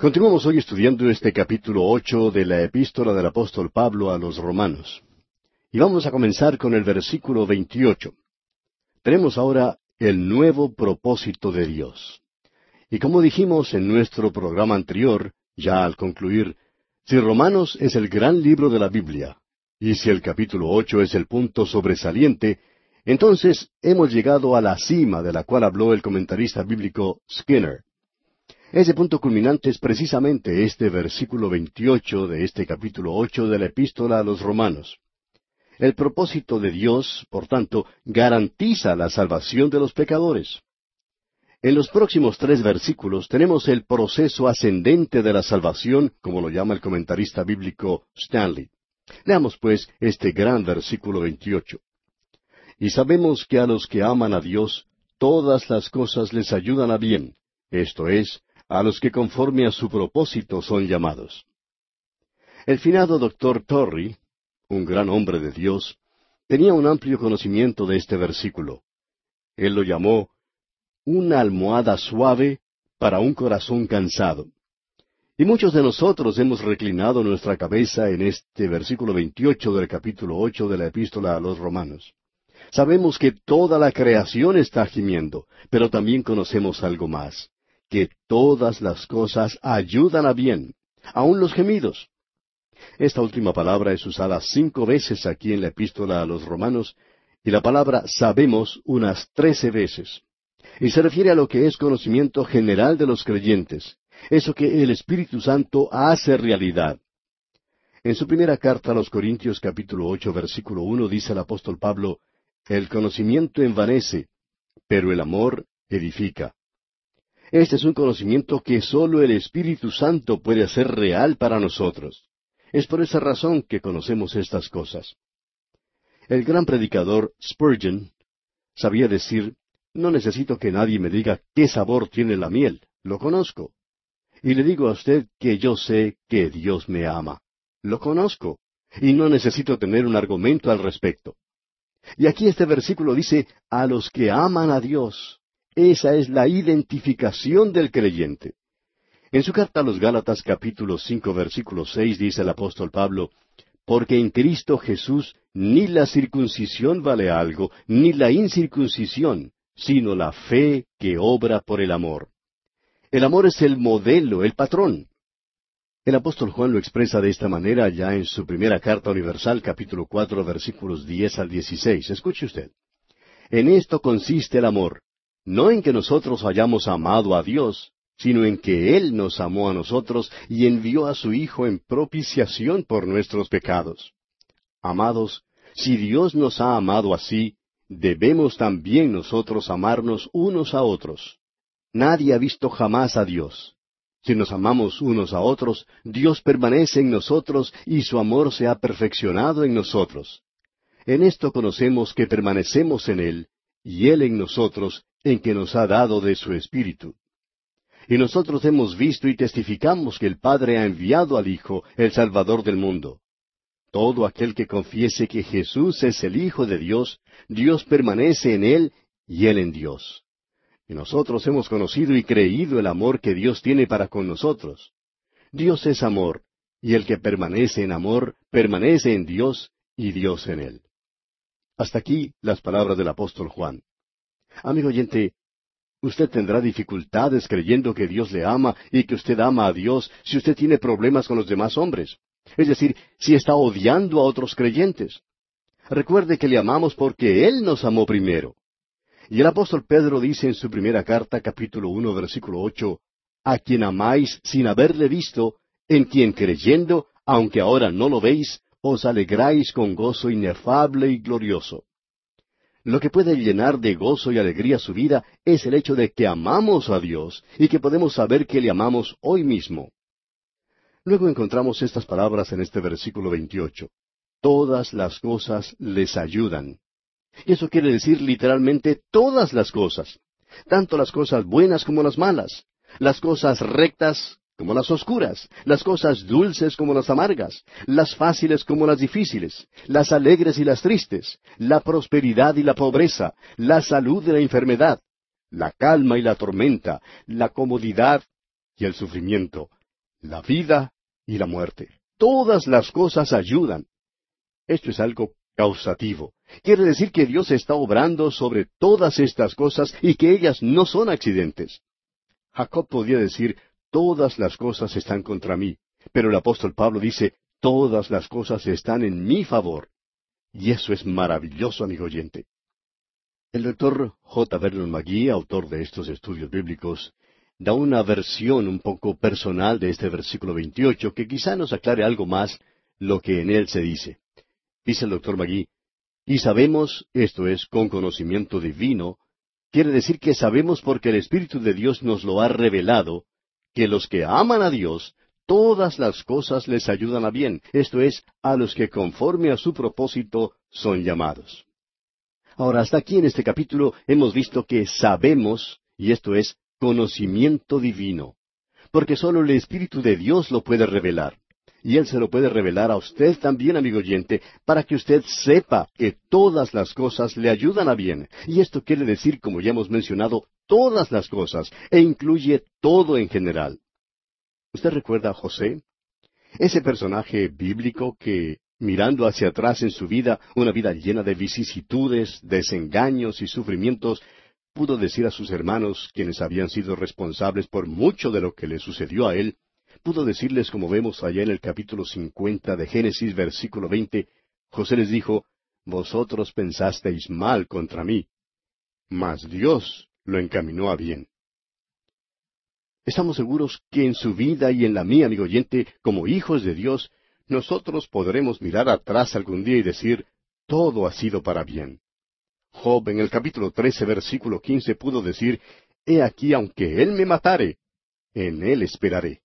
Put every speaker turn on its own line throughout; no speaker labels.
Continuamos hoy estudiando este capítulo ocho de la epístola del apóstol Pablo a los romanos. Y vamos a comenzar con el versículo veintiocho. Tenemos ahora el nuevo propósito de Dios. Y como dijimos en nuestro programa anterior, ya al concluir, si Romanos es el gran libro de la Biblia, y si el capítulo ocho es el punto sobresaliente, entonces hemos llegado a la cima de la cual habló el comentarista bíblico Skinner. Ese punto culminante es precisamente este versículo 28 de este capítulo 8 de la epístola a los romanos. El propósito de Dios, por tanto, garantiza la salvación de los pecadores. En los próximos tres versículos tenemos el proceso ascendente de la salvación, como lo llama el comentarista bíblico Stanley. Leamos pues este gran versículo 28. Y sabemos que a los que aman a Dios, todas las cosas les ayudan a bien, esto es, a los que conforme a su propósito son llamados. El finado doctor Torrey, un gran hombre de Dios, tenía un amplio conocimiento de este versículo. Él lo llamó una almohada suave para un corazón cansado. Y muchos de nosotros hemos reclinado nuestra cabeza en este versículo 28 del capítulo 8 de la epístola a los romanos. Sabemos que toda la creación está gimiendo, pero también conocemos algo más que todas las cosas ayudan a bien, aun los gemidos. Esta última palabra es usada cinco veces aquí en la epístola a los romanos, y la palabra sabemos unas trece veces. Y se refiere a lo que es conocimiento general de los creyentes, eso que el Espíritu Santo hace realidad. En su primera carta a los Corintios capítulo ocho versículo uno dice el apóstol Pablo, El conocimiento envanece, pero el amor edifica. Este es un conocimiento que sólo el Espíritu Santo puede hacer real para nosotros. Es por esa razón que conocemos estas cosas. El gran predicador Spurgeon sabía decir, no necesito que nadie me diga qué sabor tiene la miel, lo conozco. Y le digo a usted que yo sé que Dios me ama. Lo conozco. Y no necesito tener un argumento al respecto. Y aquí este versículo dice, a los que aman a Dios, esa es la identificación del creyente. En su carta a los Gálatas capítulo cinco versículo seis dice el apóstol Pablo, Porque en Cristo Jesús ni la circuncisión vale algo, ni la incircuncisión, sino la fe que obra por el amor. El amor es el modelo, el patrón. El apóstol Juan lo expresa de esta manera ya en su primera carta universal, capítulo cuatro, versículos diez al dieciséis. Escuche usted. En esto consiste el amor, no en que nosotros hayamos amado a Dios, sino en que Él nos amó a nosotros y envió a su Hijo en propiciación por nuestros pecados. Amados, si Dios nos ha amado así, debemos también nosotros amarnos unos a otros. Nadie ha visto jamás a Dios. Si nos amamos unos a otros, Dios permanece en nosotros y su amor se ha perfeccionado en nosotros. En esto conocemos que permanecemos en Él y Él en nosotros, en que nos ha dado de su Espíritu. Y nosotros hemos visto y testificamos que el Padre ha enviado al Hijo, el Salvador del mundo. Todo aquel que confiese que Jesús es el Hijo de Dios, Dios permanece en él y él en Dios. Y nosotros hemos conocido y creído el amor que Dios tiene para con nosotros. Dios es amor, y el que permanece en amor, permanece en Dios y Dios en él. Hasta aquí las palabras del apóstol Juan. Amigo oyente, usted tendrá dificultades creyendo que Dios le ama y que usted ama a Dios si usted tiene problemas con los demás hombres. Es decir, si está odiando a otros creyentes. Recuerde que le amamos porque Él nos amó primero. Y el apóstol Pedro dice en su primera carta, capítulo uno, versículo ocho, a quien amáis sin haberle visto, en quien creyendo, aunque ahora no lo veis, os alegráis con gozo inefable y glorioso. Lo que puede llenar de gozo y alegría su vida es el hecho de que amamos a Dios y que podemos saber que le amamos hoy mismo. Luego encontramos estas palabras en este versículo 28. Todas las cosas les ayudan. Y eso quiere decir literalmente todas las cosas, tanto las cosas buenas como las malas, las cosas rectas como las oscuras, las cosas dulces como las amargas, las fáciles como las difíciles, las alegres y las tristes, la prosperidad y la pobreza, la salud y la enfermedad, la calma y la tormenta, la comodidad y el sufrimiento. la vida y la muerte. Todas las cosas ayudan. Esto es algo causativo. Quiere decir que Dios está obrando sobre todas estas cosas y que ellas no son accidentes. Jacob podía decir, todas las cosas están contra mí, pero el apóstol Pablo dice, todas las cosas están en mi favor. Y eso es maravilloso, amigo oyente. El doctor J. Vernon McGee, autor de estos estudios bíblicos, da una versión un poco personal de este versículo 28 que quizá nos aclare algo más lo que en él se dice. Dice el doctor Magui, y sabemos, esto es, con conocimiento divino, quiere decir que sabemos porque el Espíritu de Dios nos lo ha revelado, que los que aman a Dios, todas las cosas les ayudan a bien, esto es, a los que conforme a su propósito son llamados. Ahora, hasta aquí en este capítulo hemos visto que sabemos, y esto es, conocimiento divino, porque sólo el Espíritu de Dios lo puede revelar. Y Él se lo puede revelar a usted también, amigo oyente, para que usted sepa que todas las cosas le ayudan a bien. Y esto quiere decir, como ya hemos mencionado, todas las cosas, e incluye todo en general. ¿Usted recuerda a José? Ese personaje bíblico que, mirando hacia atrás en su vida, una vida llena de vicisitudes, desengaños y sufrimientos, pudo decir a sus hermanos, quienes habían sido responsables por mucho de lo que le sucedió a él, pudo decirles, como vemos allá en el capítulo cincuenta de Génesis, versículo veinte, José les dijo, Vosotros pensasteis mal contra mí, mas Dios lo encaminó a bien. Estamos seguros que en su vida y en la mía, amigo oyente, como hijos de Dios, nosotros podremos mirar atrás algún día y decir, todo ha sido para bien. Job en el capítulo trece, versículo quince pudo decir, He aquí, aunque él me matare, en él esperaré.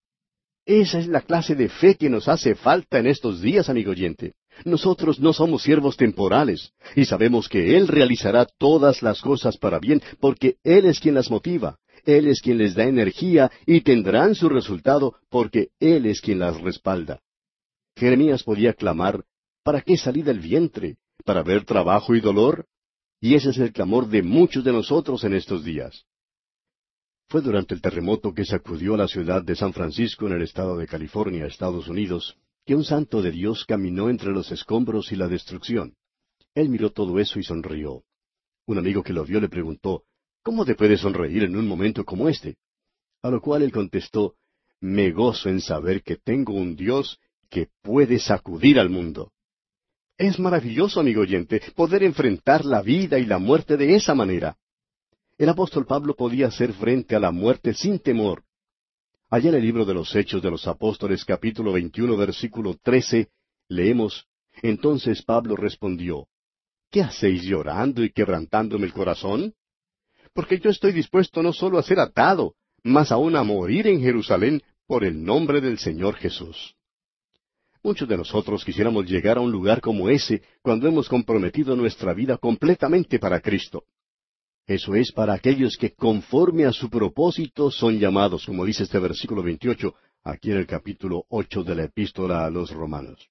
Esa es la clase de fe que nos hace falta en estos días, amigo oyente. Nosotros no somos siervos temporales, y sabemos que Él realizará todas las cosas para bien, porque Él es quien las motiva, Él es quien les da energía, y tendrán su resultado, porque Él es quien las respalda. Jeremías podía clamar, ¿para qué salí del vientre? ¿Para ver trabajo y dolor? Y ese es el clamor de muchos de nosotros en estos días. Fue durante el terremoto que sacudió la ciudad de San Francisco en el estado de California, Estados Unidos, que un santo de Dios caminó entre los escombros y la destrucción. Él miró todo eso y sonrió. Un amigo que lo vio le preguntó, ¿Cómo te puedes sonreír en un momento como este? A lo cual él contestó, Me gozo en saber que tengo un Dios que puede sacudir al mundo. Es maravilloso, amigo oyente, poder enfrentar la vida y la muerte de esa manera. El apóstol Pablo podía hacer frente a la muerte sin temor. Allá en el libro de los Hechos de los Apóstoles capítulo 21 versículo 13 leemos, Entonces Pablo respondió, ¿Qué hacéis llorando y quebrantándome el corazón? Porque yo estoy dispuesto no solo a ser atado, mas aún a morir en Jerusalén por el nombre del Señor Jesús. Muchos de nosotros quisiéramos llegar a un lugar como ese cuando hemos comprometido nuestra vida completamente para Cristo. Eso es para aquellos que conforme a su propósito son llamados, como dice este versículo 28, aquí en el capítulo 8 de la epístola a los romanos.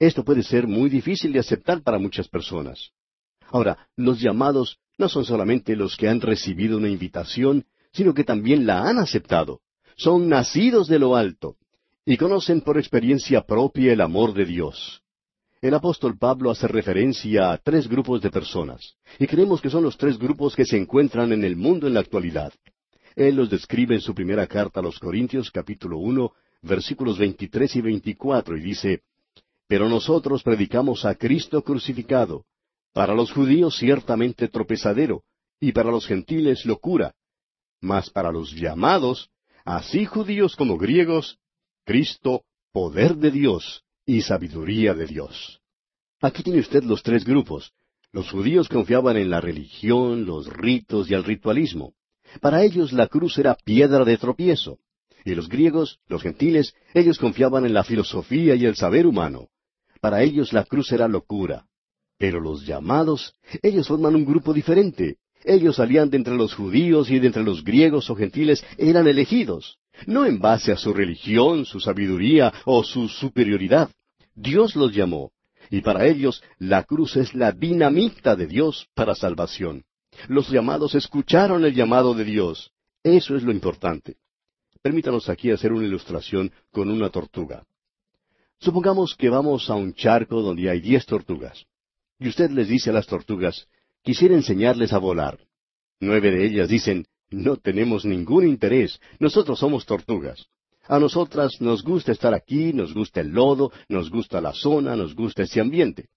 Esto puede ser muy difícil de aceptar para muchas personas. Ahora, los llamados no son solamente los que han recibido una invitación, sino que también la han aceptado. Son nacidos de lo alto y conocen por experiencia propia el amor de Dios. El apóstol Pablo hace referencia a tres grupos de personas, y creemos que son los tres grupos que se encuentran en el mundo en la actualidad. Él los describe en su primera carta a los Corintios capítulo uno, versículos veintitrés y veinticuatro, y dice, Pero nosotros predicamos a Cristo crucificado, para los judíos ciertamente tropezadero, y para los gentiles locura, mas para los llamados, así judíos como griegos, Cristo, poder de Dios y sabiduría de Dios. Aquí tiene usted los tres grupos. Los judíos confiaban en la religión, los ritos y el ritualismo. Para ellos la cruz era piedra de tropiezo. Y los griegos, los gentiles, ellos confiaban en la filosofía y el saber humano. Para ellos la cruz era locura. Pero los llamados, ellos forman un grupo diferente. Ellos salían de entre los judíos y de entre los griegos o gentiles, eran elegidos no en base a su religión, su sabiduría o su superioridad. Dios los llamó, y para ellos la cruz es la dinamita de Dios para salvación. Los llamados escucharon el llamado de Dios. Eso es lo importante. Permítanos aquí hacer una ilustración con una tortuga. Supongamos que vamos a un charco donde hay diez tortugas. Y usted les dice a las tortugas, quisiera enseñarles a volar. Nueve de ellas dicen, no tenemos ningún interés, nosotros somos tortugas. A nosotras nos gusta estar aquí, nos gusta el lodo, nos gusta la zona, nos gusta ese ambiente.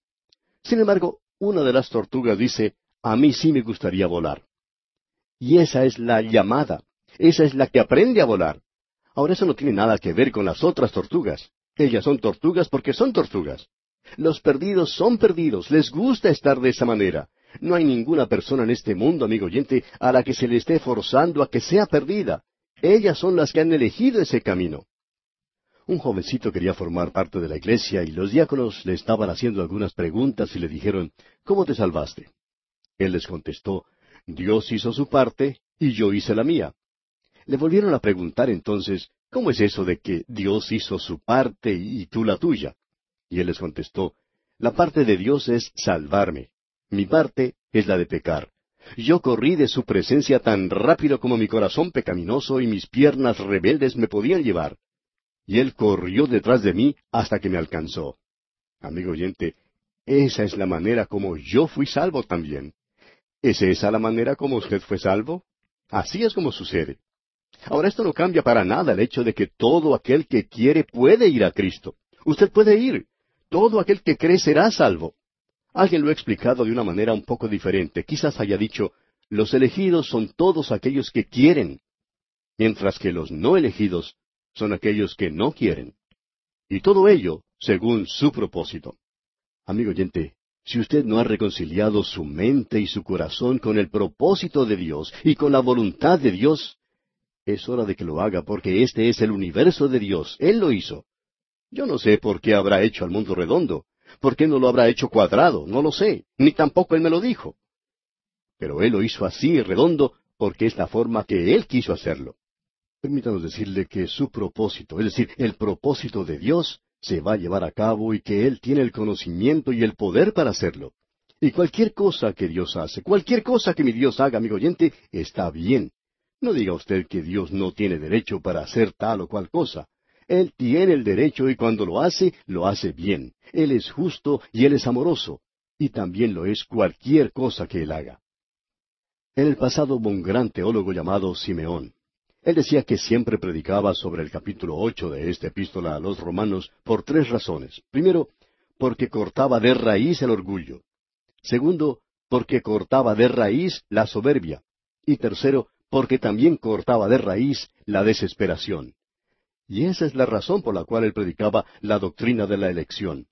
Sin embargo, una de las tortugas dice, a mí sí me gustaría volar. Y esa es la llamada, esa es la que aprende a volar. Ahora eso no tiene nada que ver con las otras tortugas. Ellas son tortugas porque son tortugas. Los perdidos son perdidos, les gusta estar de esa manera. No hay ninguna persona en este mundo, amigo oyente, a la que se le esté forzando a que sea perdida. Ellas son las que han elegido ese camino. Un jovencito quería formar parte de la iglesia y los diáconos le estaban haciendo algunas preguntas y le dijeron, ¿Cómo te salvaste? Él les contestó, Dios hizo su parte y yo hice la mía. Le volvieron a preguntar entonces, ¿cómo es eso de que Dios hizo su parte y tú la tuya? Y él les contestó, la parte de Dios es salvarme. Mi parte es la de pecar. Yo corrí de su presencia tan rápido como mi corazón pecaminoso y mis piernas rebeldes me podían llevar. Y él corrió detrás de mí hasta que me alcanzó. Amigo oyente, esa es la manera como yo fui salvo también. ¿Es esa la manera como usted fue salvo? Así es como sucede. Ahora esto no cambia para nada el hecho de que todo aquel que quiere puede ir a Cristo. Usted puede ir. Todo aquel que cree será salvo. Alguien lo ha explicado de una manera un poco diferente. Quizás haya dicho, los elegidos son todos aquellos que quieren, mientras que los no elegidos son aquellos que no quieren. Y todo ello según su propósito. Amigo oyente, si usted no ha reconciliado su mente y su corazón con el propósito de Dios y con la voluntad de Dios, es hora de que lo haga porque este es el universo de Dios. Él lo hizo. Yo no sé por qué habrá hecho al mundo redondo. ¿Por qué no lo habrá hecho cuadrado? No lo sé, ni tampoco Él me lo dijo. Pero Él lo hizo así, redondo, porque es la forma que Él quiso hacerlo. Permítanos decirle que su propósito, es decir, el propósito de Dios, se va a llevar a cabo y que Él tiene el conocimiento y el poder para hacerlo. Y cualquier cosa que Dios hace, cualquier cosa que mi Dios haga, amigo oyente, está bien. No diga usted que Dios no tiene derecho para hacer tal o cual cosa. Él tiene el derecho y cuando lo hace, lo hace bien. Él es justo y Él es amoroso. Y también lo es cualquier cosa que Él haga. En el pasado hubo un gran teólogo llamado Simeón. Él decía que siempre predicaba sobre el capítulo ocho de esta epístola a los romanos por tres razones. Primero, porque cortaba de raíz el orgullo. Segundo, porque cortaba de raíz la soberbia. Y tercero, porque también cortaba de raíz la desesperación. Y esa es la razón por la cual él predicaba la doctrina de la elección.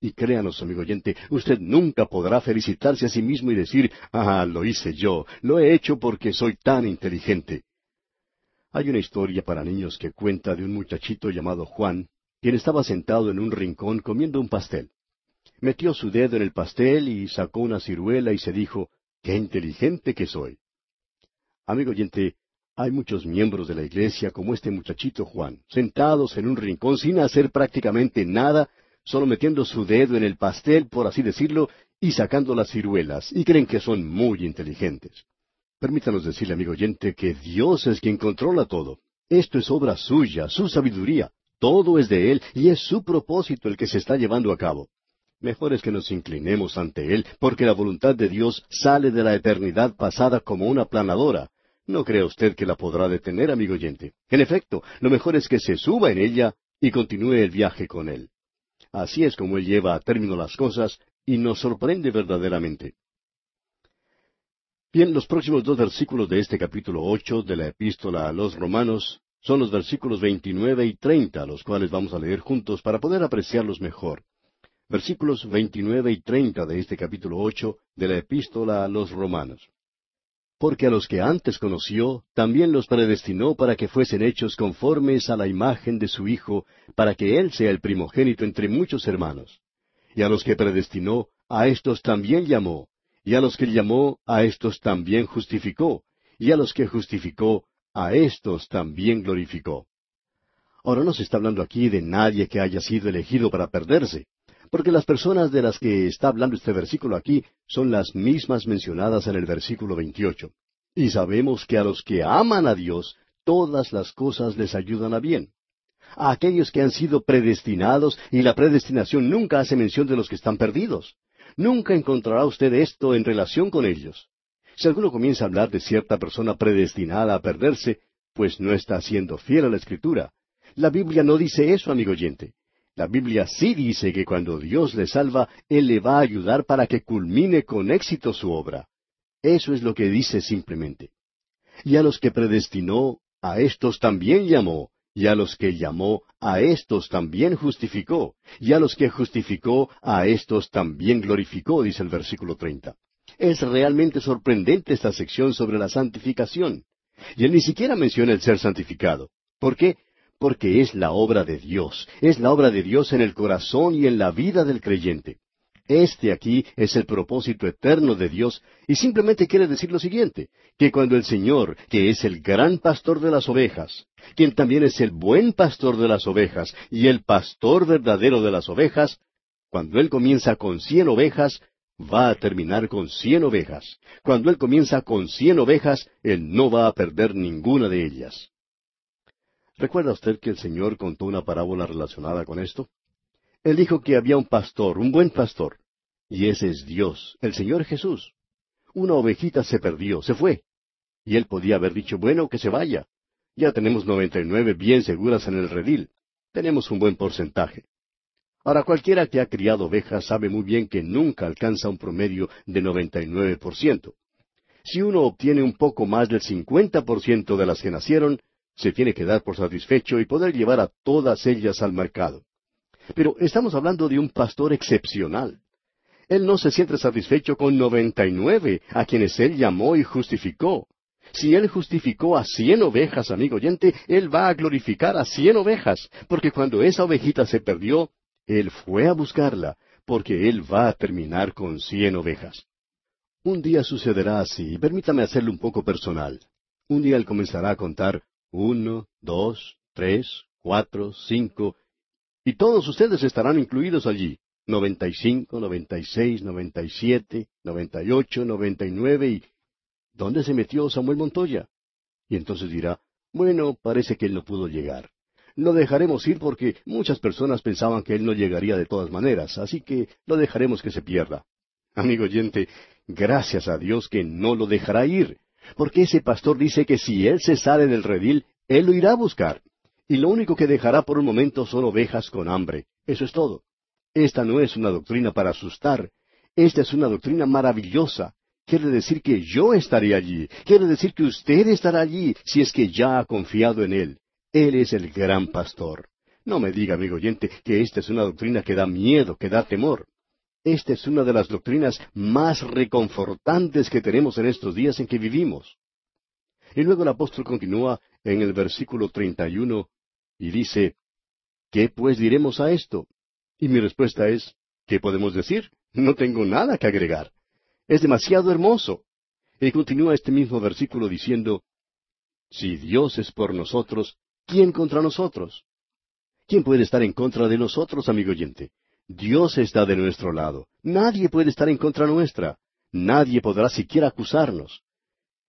Y créanos, amigo oyente, usted nunca podrá felicitarse a sí mismo y decir, ah, lo hice yo, lo he hecho porque soy tan inteligente. Hay una historia para niños que cuenta de un muchachito llamado Juan, quien estaba sentado en un rincón comiendo un pastel. Metió su dedo en el pastel y sacó una ciruela y se dijo, ¡Qué inteligente que soy! Amigo oyente, hay muchos miembros de la iglesia como este muchachito Juan, sentados en un rincón sin hacer prácticamente nada, solo metiendo su dedo en el pastel, por así decirlo, y sacando las ciruelas, y creen que son muy inteligentes. Permítanos decirle, amigo oyente, que Dios es quien controla todo. Esto es obra suya, su sabiduría. Todo es de Él y es su propósito el que se está llevando a cabo. Mejor es que nos inclinemos ante Él, porque la voluntad de Dios sale de la eternidad pasada como una planadora. No crea usted que la podrá detener, amigo oyente. En efecto, lo mejor es que se suba en ella y continúe el viaje con Él. Así es como Él lleva a término las cosas y nos sorprende verdaderamente. Bien, los próximos dos versículos de este capítulo ocho de la epístola a los romanos son los versículos veintinueve y treinta, los cuales vamos a leer juntos para poder apreciarlos mejor. Versículos veintinueve y treinta de este capítulo ocho de la epístola a los romanos. Porque a los que antes conoció, también los predestinó para que fuesen hechos conformes a la imagen de su Hijo, para que Él sea el primogénito entre muchos hermanos. Y a los que predestinó, a éstos también llamó, y a los que llamó, a éstos también justificó, y a los que justificó, a éstos también glorificó. Ahora no se está hablando aquí de nadie que haya sido elegido para perderse, porque las personas de las que está hablando este versículo aquí son las mismas mencionadas en el versículo 28. Y sabemos que a los que aman a Dios, todas las cosas les ayudan a bien. A aquellos que han sido predestinados, y la predestinación nunca hace mención de los que están perdidos. Nunca encontrará usted esto en relación con ellos. Si alguno comienza a hablar de cierta persona predestinada a perderse, pues no está siendo fiel a la Escritura. La Biblia no dice eso, amigo oyente. La Biblia sí dice que cuando Dios le salva, Él le va a ayudar para que culmine con éxito su obra. Eso es lo que dice simplemente. Y a los que predestinó, a estos también llamó, y a los que llamó, a estos también justificó, y a los que justificó, a estos también glorificó, dice el versículo treinta. Es realmente sorprendente esta sección sobre la santificación. Y él ni siquiera menciona el ser santificado. ¿Por qué? Porque es la obra de Dios, es la obra de Dios en el corazón y en la vida del creyente. Este aquí es el propósito eterno de Dios y simplemente quiere decir lo siguiente, que cuando el Señor, que es el gran pastor de las ovejas, quien también es el buen pastor de las ovejas y el pastor verdadero de las ovejas, cuando Él comienza con cien ovejas, va a terminar con cien ovejas. Cuando Él comienza con cien ovejas, Él no va a perder ninguna de ellas. ¿Recuerda usted que el Señor contó una parábola relacionada con esto? Él dijo que había un pastor, un buen pastor, y ese es Dios, el Señor Jesús. Una ovejita se perdió, se fue. Y él podía haber dicho, bueno, que se vaya. Ya tenemos noventa y nueve bien seguras en el redil. Tenemos un buen porcentaje. Ahora, cualquiera que ha criado ovejas sabe muy bien que nunca alcanza un promedio de noventa y nueve por ciento. Si uno obtiene un poco más del cincuenta por ciento de las que nacieron, se tiene que dar por satisfecho y poder llevar a todas ellas al mercado. Pero estamos hablando de un pastor excepcional. Él no se siente satisfecho con noventa y nueve, a quienes Él llamó y justificó. Si Él justificó a cien ovejas, amigo oyente, Él va a glorificar a cien ovejas, porque cuando esa ovejita se perdió, Él fue a buscarla, porque Él va a terminar con cien ovejas. Un día sucederá así, permítame hacerlo un poco personal. Un día Él comenzará a contar uno, dos, tres, cuatro, cinco, y todos ustedes estarán incluidos allí. Noventa y cinco, noventa y seis, noventa y siete, noventa y ocho, noventa y nueve y... ¿Dónde se metió Samuel Montoya? Y entonces dirá, bueno, parece que él no pudo llegar. Lo dejaremos ir porque muchas personas pensaban que él no llegaría de todas maneras, así que lo dejaremos que se pierda. Amigo oyente, gracias a Dios que no lo dejará ir, porque ese pastor dice que si él se sale del redil, él lo irá a buscar y lo único que dejará por un momento son ovejas con hambre. Eso es todo. Esta no es una doctrina para asustar. Esta es una doctrina maravillosa. Quiere decir que yo estaré allí. Quiere decir que usted estará allí si es que ya ha confiado en Él. Él es el gran pastor. No me diga, amigo oyente, que esta es una doctrina que da miedo, que da temor. Esta es una de las doctrinas más reconfortantes que tenemos en estos días en que vivimos. Y luego el apóstol continúa en el versículo 31 y dice, ¿qué pues diremos a esto? Y mi respuesta es, ¿qué podemos decir? No tengo nada que agregar. Es demasiado hermoso. Y continúa este mismo versículo diciendo, Si Dios es por nosotros, ¿quién contra nosotros? ¿Quién puede estar en contra de nosotros, amigo oyente? Dios está de nuestro lado. Nadie puede estar en contra nuestra. Nadie podrá siquiera acusarnos.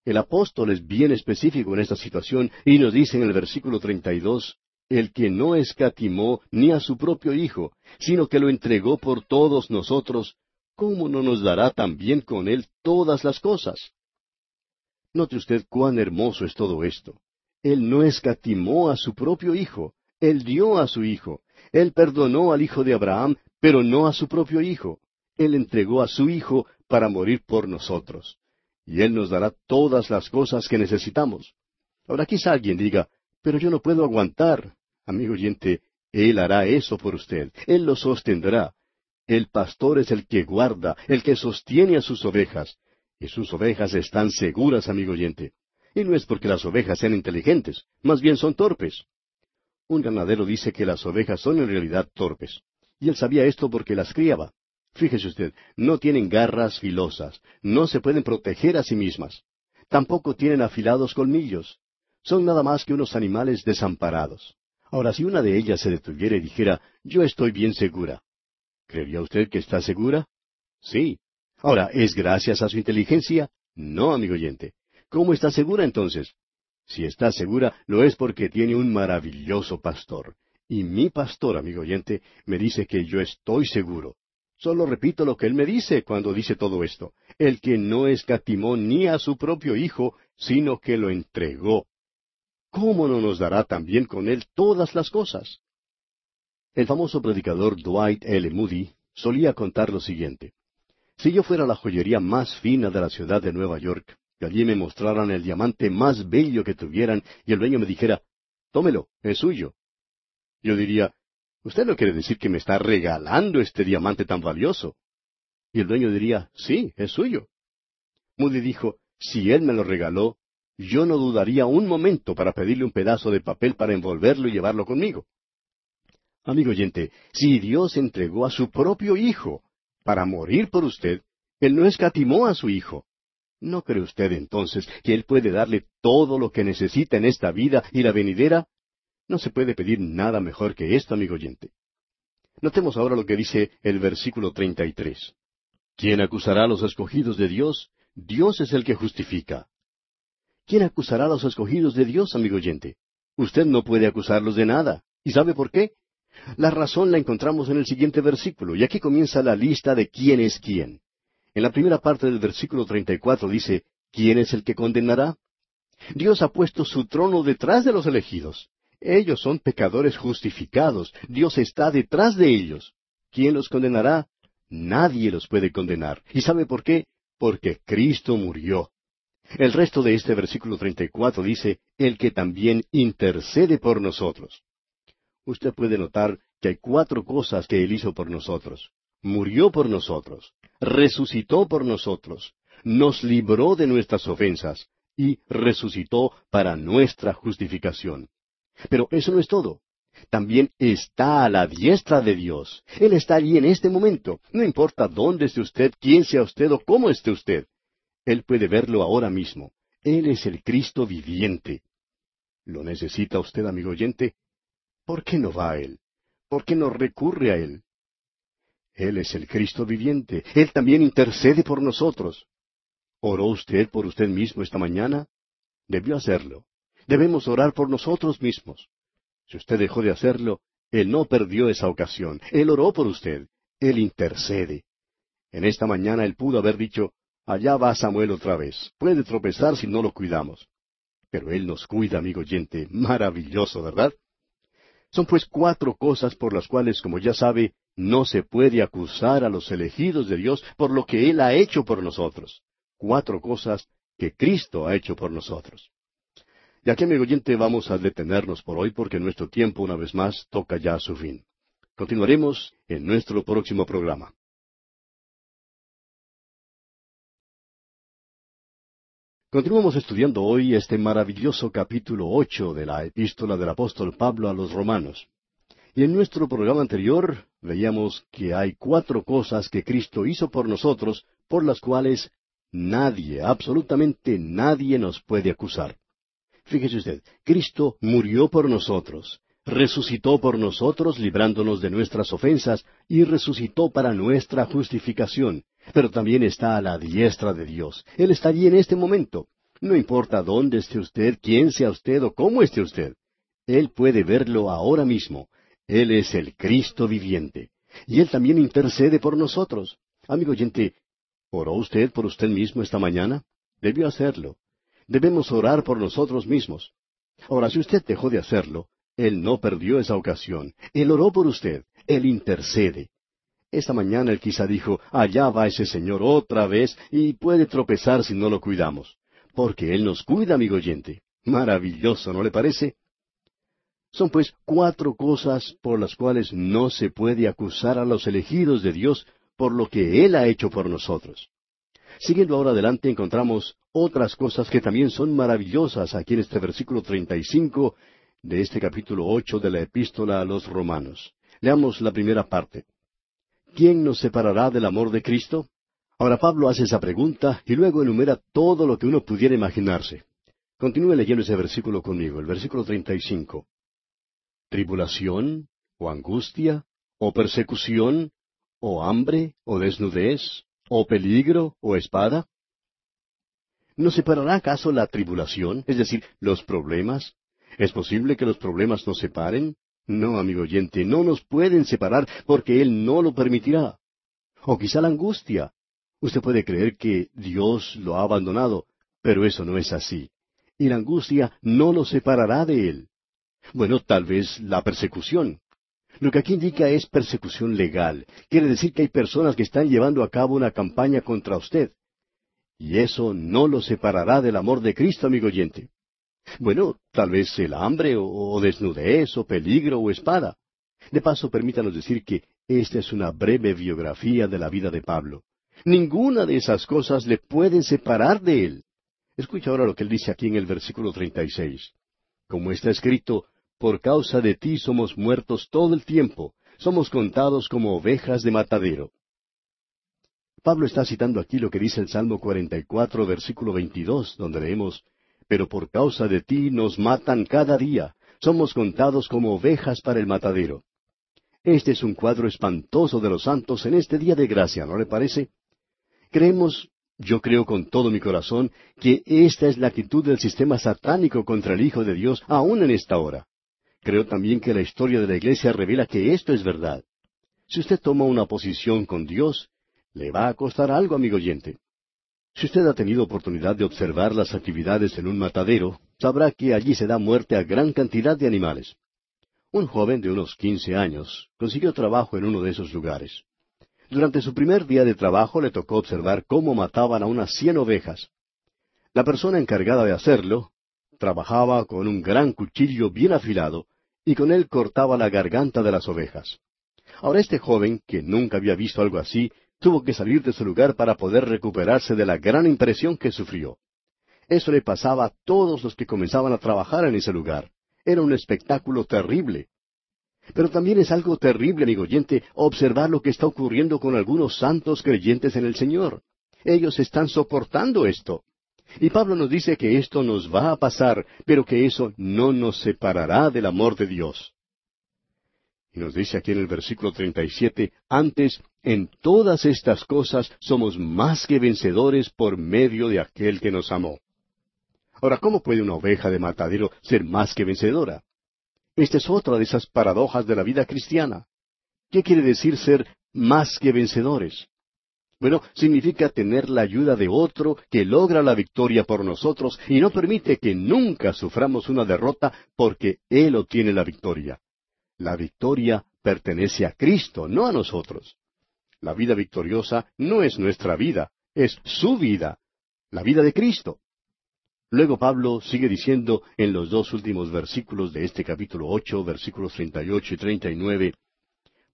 El apóstol es bien específico en esta situación y nos dice en el versículo 32, el que no escatimó ni a su propio Hijo, sino que lo entregó por todos nosotros, ¿cómo no nos dará también con él todas las cosas? Note usted cuán hermoso es todo esto. Él no escatimó a su propio Hijo, Él dio a su Hijo, Él perdonó al Hijo de Abraham, pero no a su propio Hijo. Él entregó a su Hijo para morir por nosotros. Y Él nos dará todas las cosas que necesitamos. Ahora quizá alguien diga, pero yo no puedo aguantar. Amigo oyente, Él hará eso por usted. Él lo sostendrá. El pastor es el que guarda, el que sostiene a sus ovejas. Y sus ovejas están seguras, amigo oyente. Y no es porque las ovejas sean inteligentes, más bien son torpes. Un ganadero dice que las ovejas son en realidad torpes. Y él sabía esto porque las criaba. Fíjese usted, no tienen garras filosas, no se pueden proteger a sí mismas. Tampoco tienen afilados colmillos son nada más que unos animales desamparados. Ahora, si una de ellas se detuviera y dijera, yo estoy bien segura, ¿creería usted que está segura? Sí. Ahora, ¿es gracias a su inteligencia? No, amigo oyente. ¿Cómo está segura entonces? Si está segura, lo es porque tiene un maravilloso pastor. Y mi pastor, amigo oyente, me dice que yo estoy seguro. Solo repito lo que él me dice cuando dice todo esto. El que no escatimó ni a su propio Hijo, sino que lo entregó. ¿Cómo no nos dará también con él todas las cosas? El famoso predicador Dwight L. Moody solía contar lo siguiente. Si yo fuera la joyería más fina de la ciudad de Nueva York, y allí me mostraran el diamante más bello que tuvieran, y el dueño me dijera, tómelo, es suyo. Yo diría, usted no quiere decir que me está regalando este diamante tan valioso. Y el dueño diría, sí, es suyo. Moody dijo, si él me lo regaló, yo no dudaría un momento para pedirle un pedazo de papel para envolverlo y llevarlo conmigo. Amigo oyente, si Dios entregó a su propio Hijo para morir por usted, Él no escatimó a su Hijo. ¿No cree usted entonces que Él puede darle todo lo que necesita en esta vida y la venidera? No se puede pedir nada mejor que esto, amigo oyente. Notemos ahora lo que dice el versículo 33. ¿Quién acusará a los escogidos de Dios? Dios es el que justifica. ¿Quién acusará a los escogidos de Dios, amigo oyente? Usted no puede acusarlos de nada. ¿Y sabe por qué? La razón la encontramos en el siguiente versículo, y aquí comienza la lista de quién es quién. En la primera parte del versículo 34 dice, ¿quién es el que condenará? Dios ha puesto su trono detrás de los elegidos. Ellos son pecadores justificados. Dios está detrás de ellos. ¿Quién los condenará? Nadie los puede condenar. ¿Y sabe por qué? Porque Cristo murió. El resto de este versículo 34 dice, el que también intercede por nosotros usted puede notar que hay cuatro cosas que Él hizo por nosotros. Murió por nosotros, resucitó por nosotros, nos libró de nuestras ofensas y resucitó para nuestra justificación. Pero eso no es todo. También está a la diestra de Dios. Él está allí en este momento. No importa dónde esté usted, quién sea usted o cómo esté usted. Él puede verlo ahora mismo. Él es el Cristo viviente. ¿Lo necesita usted, amigo oyente? ¿Por qué no va a Él? ¿Por qué no recurre a Él? Él es el Cristo viviente. Él también intercede por nosotros. ¿Oró usted por usted mismo esta mañana? Debió hacerlo. Debemos orar por nosotros mismos. Si usted dejó de hacerlo, Él no perdió esa ocasión. Él oró por usted. Él intercede. En esta mañana Él pudo haber dicho, allá va Samuel otra vez. Puede tropezar si no lo cuidamos. Pero Él nos cuida, amigo oyente. Maravilloso, ¿verdad? Son pues cuatro cosas por las cuales, como ya sabe, no se puede acusar a los elegidos de Dios por lo que Él ha hecho por nosotros. Cuatro cosas que Cristo ha hecho por nosotros. Y aquí, amigo oyente, vamos a detenernos por hoy porque nuestro tiempo, una vez más, toca ya a su fin. Continuaremos en nuestro próximo programa. Continuamos estudiando hoy este maravilloso capítulo ocho de la epístola del apóstol Pablo a los romanos. Y en nuestro programa anterior veíamos que hay cuatro cosas que Cristo hizo por nosotros por las cuales nadie, absolutamente nadie nos puede acusar. Fíjese usted, Cristo murió por nosotros, resucitó por nosotros librándonos de nuestras ofensas y resucitó para nuestra justificación, pero también está a la diestra de Dios. Él está allí en este momento. No importa dónde esté usted, quién sea usted o cómo esté usted. Él puede verlo ahora mismo. Él es el Cristo viviente. Y Él también intercede por nosotros. Amigo oyente, ¿oró usted por usted mismo esta mañana? Debió hacerlo. Debemos orar por nosotros mismos. Ahora, si usted dejó de hacerlo, Él no perdió esa ocasión. Él oró por usted. Él intercede. Esta mañana él quizá dijo, allá va ese señor otra vez y puede tropezar si no lo cuidamos. Porque Él nos cuida, amigo oyente. Maravilloso, ¿no le parece? Son pues cuatro cosas por las cuales no se puede acusar a los elegidos de Dios por lo que Él ha hecho por nosotros. Siguiendo ahora adelante encontramos otras cosas que también son maravillosas aquí en este versículo 35 de este capítulo ocho de la epístola a los romanos. Leamos la primera parte. ¿quién nos separará del amor de Cristo? Ahora Pablo hace esa pregunta y luego enumera todo lo que uno pudiera imaginarse. Continúe leyendo ese versículo conmigo, el versículo 35. ¿Tribulación? ¿O angustia? ¿O persecución? ¿O hambre? ¿O desnudez? ¿O peligro? ¿O espada? ¿Nos separará acaso la tribulación, es decir, los problemas? ¿Es posible que los problemas nos separen? No, amigo oyente, no nos pueden separar porque Él no lo permitirá. O quizá la angustia. Usted puede creer que Dios lo ha abandonado, pero eso no es así. Y la angustia no lo separará de Él. Bueno, tal vez la persecución. Lo que aquí indica es persecución legal. Quiere decir que hay personas que están llevando a cabo una campaña contra usted. Y eso no lo separará del amor de Cristo, amigo oyente. Bueno, tal vez el hambre o, desnudez o peligro o espada. De paso, permítanos decir que esta es una breve biografía de la vida de Pablo. Ninguna de esas cosas le pueden separar de él. Escucha ahora lo que él dice aquí en el versículo 36. Como está escrito, por causa de ti somos muertos todo el tiempo, somos contados como ovejas de matadero. Pablo está citando aquí lo que dice el Salmo 44, versículo 22, donde leemos, Pero por causa de ti nos matan cada día, somos contados como ovejas para el matadero. Este es un cuadro espantoso de los santos en este día de gracia, ¿no le parece? Creemos, yo creo con todo mi corazón, que esta es la actitud del sistema satánico contra el Hijo de Dios aún en esta hora. Creo también que la historia de la Iglesia revela que esto es verdad. Si usted toma una posición con Dios, le va a costar algo, amigo oyente. Si usted ha tenido oportunidad de observar las actividades en un matadero, sabrá que allí se da muerte a gran cantidad de animales. Un joven de unos quince años consiguió trabajo en uno de esos lugares. Durante su primer día de trabajo le tocó observar cómo mataban a unas cien ovejas. La persona encargada de hacerlo trabajaba con un gran cuchillo bien afilado y con él cortaba la garganta de las ovejas. Ahora este joven, que nunca había visto algo así, tuvo que salir de su lugar para poder recuperarse de la gran impresión que sufrió. Eso le pasaba a todos los que comenzaban a trabajar en ese lugar. Era un espectáculo terrible. Pero también es algo terrible, amigo oyente, observar lo que está ocurriendo con algunos santos creyentes en el Señor. Ellos están soportando esto. Y Pablo nos dice que esto nos va a pasar, pero que eso no nos separará del amor de Dios. Y nos dice aquí en el versículo 37, antes, en todas estas cosas somos más que vencedores por medio de aquel que nos amó. Ahora, ¿cómo puede una oveja de matadero ser más que vencedora? Esta es otra de esas paradojas de la vida cristiana. ¿Qué quiere decir ser más que vencedores? Bueno, significa tener la ayuda de otro que logra la victoria por nosotros y no permite que nunca suframos una derrota porque Él obtiene la victoria. La victoria pertenece a Cristo, no a nosotros. La vida victoriosa no es nuestra vida, es su vida, la vida de Cristo. Luego Pablo sigue diciendo en los dos últimos versículos de este capítulo ocho, versículos treinta y ocho y treinta y nueve,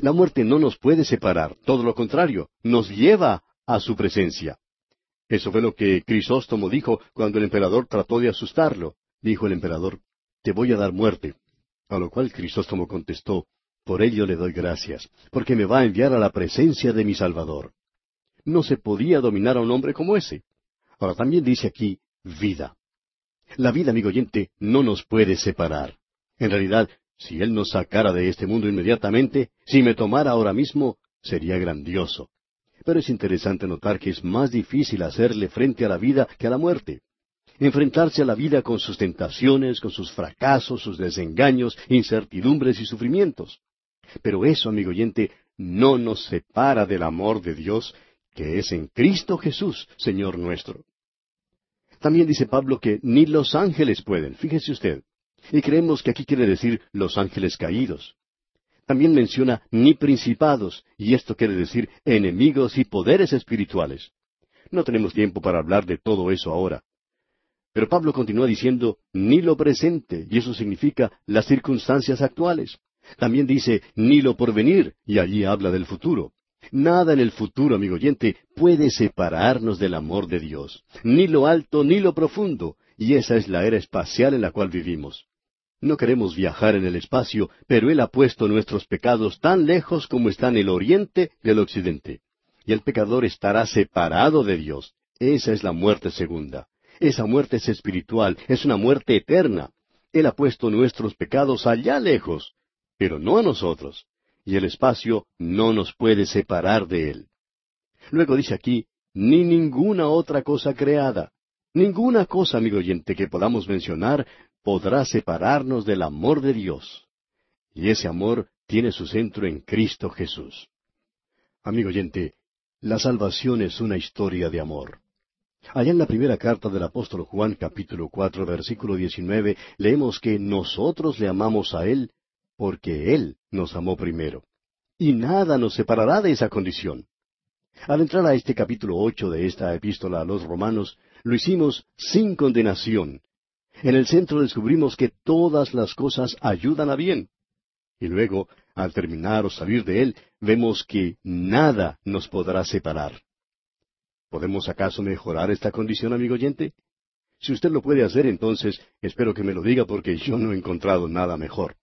La muerte no nos puede separar, todo lo contrario, nos lleva a su presencia. Eso fue lo que Crisóstomo dijo cuando el emperador trató de asustarlo. Dijo el emperador, Te voy a dar muerte. A lo cual Crisóstomo contestó, por ello le doy gracias, porque me va a enviar a la presencia de mi Salvador. No se podía dominar a un hombre como ese. Ahora también dice aquí vida. La vida, amigo oyente, no nos puede separar. En realidad, si Él nos sacara de este mundo inmediatamente, si me tomara ahora mismo, sería grandioso. Pero es interesante notar que es más difícil hacerle frente a la vida que a la muerte. Enfrentarse a la vida con sus tentaciones, con sus fracasos, sus desengaños, incertidumbres y sufrimientos. Pero eso, amigo oyente, no nos separa del amor de Dios, que es en Cristo Jesús, Señor nuestro. También dice Pablo que ni los ángeles pueden, fíjese usted. Y creemos que aquí quiere decir los ángeles caídos. También menciona ni principados, y esto quiere decir enemigos y poderes espirituales. No tenemos tiempo para hablar de todo eso ahora. Pero Pablo continúa diciendo ni lo presente, y eso significa las circunstancias actuales. También dice ni lo porvenir, y allí habla del futuro. Nada en el futuro, amigo oyente, puede separarnos del amor de Dios. Ni lo alto ni lo profundo, y esa es la era espacial en la cual vivimos. No queremos viajar en el espacio, pero Él ha puesto nuestros pecados tan lejos como están el oriente del occidente. Y el pecador estará separado de Dios. Esa es la muerte segunda. Esa muerte es espiritual, es una muerte eterna. Él ha puesto nuestros pecados allá lejos, pero no a nosotros. Y el espacio no nos puede separar de Él. Luego dice aquí, ni ninguna otra cosa creada. Ninguna cosa, amigo oyente, que podamos mencionar podrá separarnos del amor de Dios. Y ese amor tiene su centro en Cristo Jesús. Amigo oyente, la salvación es una historia de amor. Allá en la primera carta del apóstol Juan capítulo cuatro versículo diecinueve leemos que nosotros le amamos a Él porque Él nos amó primero. Y nada nos separará de esa condición. Al entrar a este capítulo ocho de esta epístola a los romanos, lo hicimos sin condenación, en el centro descubrimos que todas las cosas ayudan a bien. Y luego, al terminar o salir de él, vemos que nada nos podrá separar. ¿Podemos acaso mejorar esta condición, amigo oyente? Si usted lo puede hacer, entonces espero que me lo diga porque yo no he encontrado nada mejor.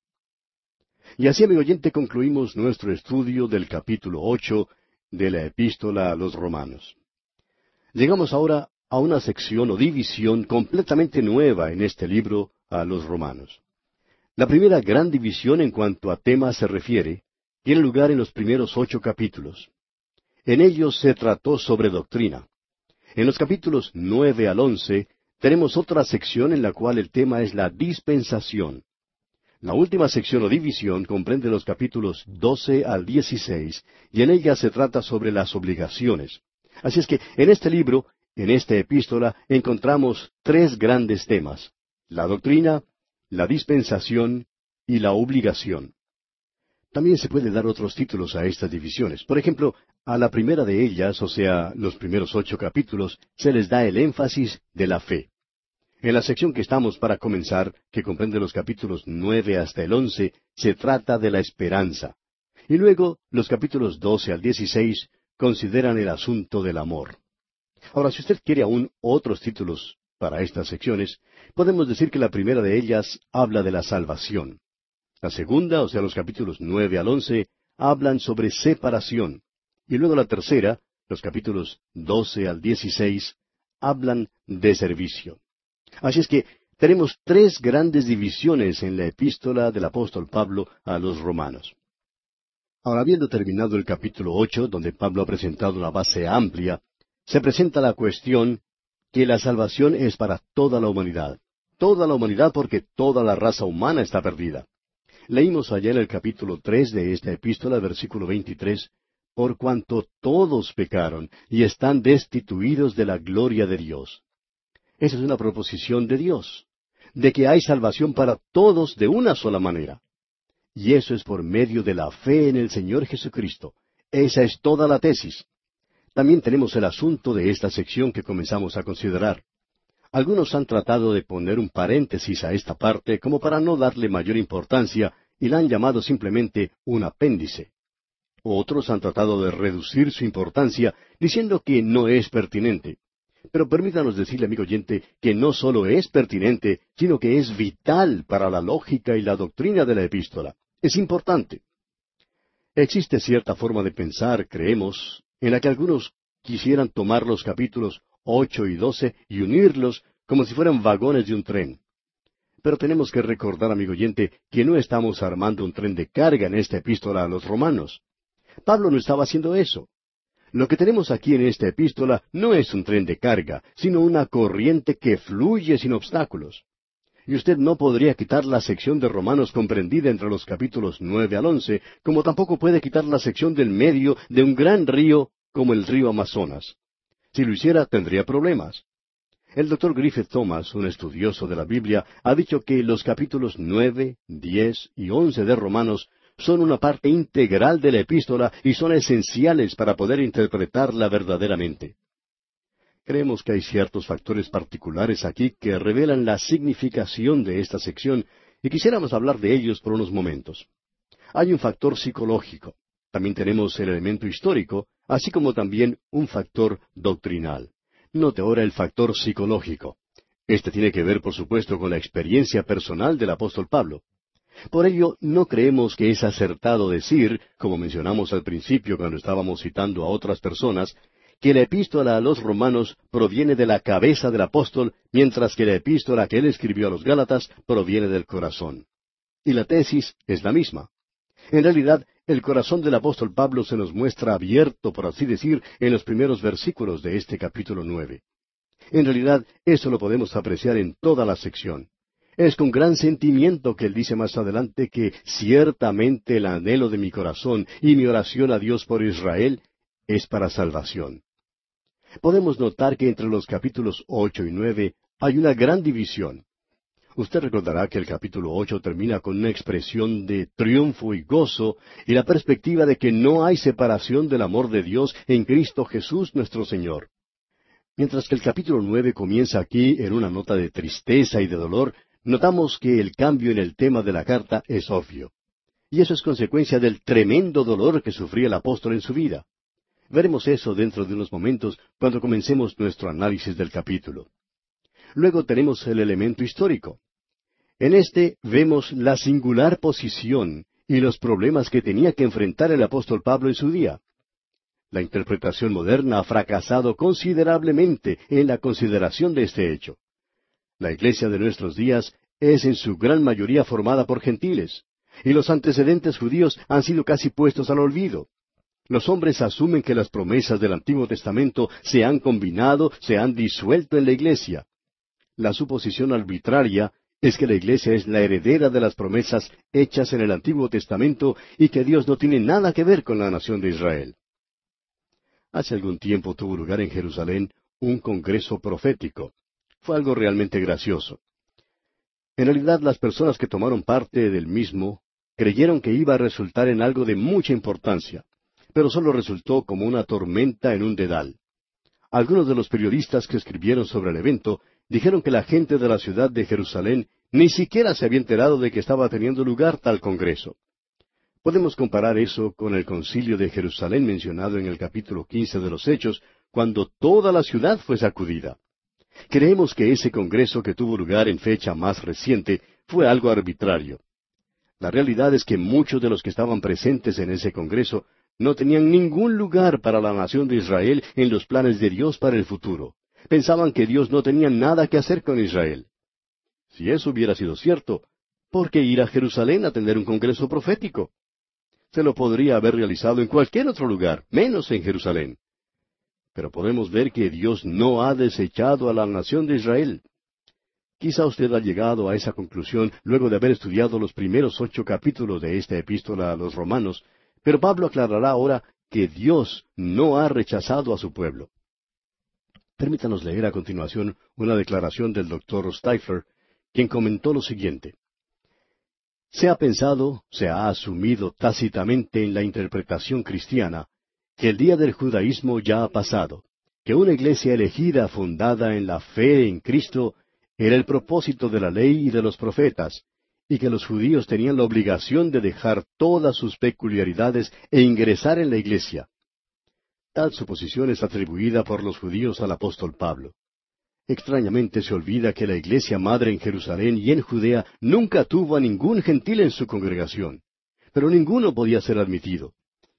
Y así, amigo oyente, concluimos nuestro estudio del capítulo ocho de la epístola a los romanos. Llegamos ahora a una sección o división completamente nueva en este libro a los romanos. La primera gran división en cuanto a tema se refiere tiene lugar en los primeros ocho capítulos. En ellos se trató sobre doctrina. En los capítulos nueve al once tenemos otra sección en la cual el tema es la dispensación. La última sección o división comprende los capítulos doce al dieciséis y en ella se trata sobre las obligaciones. Así es que en este libro en esta epístola encontramos tres grandes temas, la doctrina, la dispensación y la obligación. También se puede dar otros títulos a estas divisiones. Por ejemplo, a la primera de ellas, o sea, los primeros ocho capítulos, se les da el énfasis de la fe. En la sección que estamos para comenzar, que comprende los capítulos nueve hasta el once, se trata de la esperanza. Y luego, los capítulos doce al dieciséis consideran el asunto del amor. Ahora, si usted quiere aún otros títulos para estas secciones, podemos decir que la primera de ellas habla de la salvación. La segunda, o sea, los capítulos nueve al once, hablan sobre separación. Y luego la tercera, los capítulos doce al dieciséis, hablan de servicio. Así es que tenemos tres grandes divisiones en la epístola del apóstol Pablo a los romanos. Ahora, habiendo terminado el capítulo ocho, donde Pablo ha presentado una base amplia se presenta la cuestión que la salvación es para toda la humanidad. Toda la humanidad porque toda la raza humana está perdida. Leímos ayer el capítulo tres de esta epístola, versículo veintitrés, por cuanto todos pecaron y están destituidos de la gloria de Dios. Esa es una proposición de Dios, de que hay salvación para todos de una sola manera. Y eso es por medio de la fe en el Señor Jesucristo. Esa es toda la tesis. También tenemos el asunto de esta sección que comenzamos a considerar. Algunos han tratado de poner un paréntesis a esta parte como para no darle mayor importancia y la han llamado simplemente un apéndice. Otros han tratado de reducir su importancia diciendo que no es pertinente. Pero permítanos decirle, amigo oyente, que no solo es pertinente, sino que es vital para la lógica y la doctrina de la epístola. Es importante. Existe cierta forma de pensar, creemos, en la que algunos quisieran tomar los capítulos ocho y doce y unirlos como si fueran vagones de un tren. Pero tenemos que recordar, amigo oyente, que no estamos armando un tren de carga en esta epístola a los romanos. Pablo no estaba haciendo eso. Lo que tenemos aquí en esta epístola no es un tren de carga, sino una corriente que fluye sin obstáculos. Y usted no podría quitar la sección de Romanos comprendida entre los capítulos nueve al once, como tampoco puede quitar la sección del medio de un gran río como el río Amazonas. Si lo hiciera, tendría problemas. El doctor Griffith Thomas, un estudioso de la Biblia, ha dicho que los capítulos nueve, diez y once de Romanos son una parte integral de la epístola y son esenciales para poder interpretarla verdaderamente. Creemos que hay ciertos factores particulares aquí que revelan la significación de esta sección y quisiéramos hablar de ellos por unos momentos. Hay un factor psicológico, también tenemos el elemento histórico, así como también un factor doctrinal. Note ahora el factor psicológico. Este tiene que ver, por supuesto, con la experiencia personal del apóstol Pablo. Por ello, no creemos que es acertado decir, como mencionamos al principio cuando estábamos citando a otras personas, que la epístola a los romanos proviene de la cabeza del apóstol, mientras que la epístola que él escribió a los Gálatas proviene del corazón. Y la tesis es la misma. En realidad, el corazón del apóstol Pablo se nos muestra abierto, por así decir, en los primeros versículos de este capítulo nueve. En realidad, eso lo podemos apreciar en toda la sección. Es con gran sentimiento que él dice más adelante que ciertamente el anhelo de mi corazón y mi oración a Dios por Israel es para salvación. Podemos notar que entre los capítulos ocho y nueve hay una gran división. Usted recordará que el capítulo ocho termina con una expresión de triunfo y gozo y la perspectiva de que no hay separación del amor de Dios en Cristo Jesús nuestro Señor. Mientras que el capítulo nueve comienza aquí en una nota de tristeza y de dolor, notamos que el cambio en el tema de la carta es obvio. Y eso es consecuencia del tremendo dolor que sufría el apóstol en su vida. Veremos eso dentro de unos momentos cuando comencemos nuestro análisis del capítulo. Luego tenemos el elemento histórico. En este vemos la singular posición y los problemas que tenía que enfrentar el apóstol Pablo en su día. La interpretación moderna ha fracasado considerablemente en la consideración de este hecho. La iglesia de nuestros días es en su gran mayoría formada por gentiles, y los antecedentes judíos han sido casi puestos al olvido. Los hombres asumen que las promesas del Antiguo Testamento se han combinado, se han disuelto en la iglesia. La suposición arbitraria es que la iglesia es la heredera de las promesas hechas en el Antiguo Testamento y que Dios no tiene nada que ver con la nación de Israel. Hace algún tiempo tuvo lugar en Jerusalén un congreso profético. Fue algo realmente gracioso. En realidad las personas que tomaron parte del mismo creyeron que iba a resultar en algo de mucha importancia, pero solo resultó como una tormenta en un dedal. Algunos de los periodistas que escribieron sobre el evento dijeron que la gente de la ciudad de Jerusalén ni siquiera se había enterado de que estaba teniendo lugar tal congreso. Podemos comparar eso con el concilio de Jerusalén mencionado en el capítulo quince de los Hechos, cuando toda la ciudad fue sacudida. Creemos que ese congreso que tuvo lugar en fecha más reciente fue algo arbitrario. La realidad es que muchos de los que estaban presentes en ese congreso no tenían ningún lugar para la nación de Israel en los planes de Dios para el futuro pensaban que Dios no tenía nada que hacer con Israel. Si eso hubiera sido cierto, ¿por qué ir a Jerusalén a tener un congreso profético? Se lo podría haber realizado en cualquier otro lugar, menos en Jerusalén. Pero podemos ver que Dios no ha desechado a la nación de Israel. Quizá usted ha llegado a esa conclusión luego de haber estudiado los primeros ocho capítulos de esta epístola a los romanos, pero Pablo aclarará ahora que Dios no ha rechazado a su pueblo. Permítanos leer a continuación una declaración del doctor Stifler, quien comentó lo siguiente. Se ha pensado, se ha asumido tácitamente en la interpretación cristiana, que el día del judaísmo ya ha pasado, que una iglesia elegida fundada en la fe en Cristo era el propósito de la ley y de los profetas, y que los judíos tenían la obligación de dejar todas sus peculiaridades e ingresar en la iglesia. Tal suposición es atribuida por los judíos al apóstol Pablo. Extrañamente se olvida que la iglesia madre en Jerusalén y en Judea nunca tuvo a ningún gentil en su congregación, pero ninguno podía ser admitido,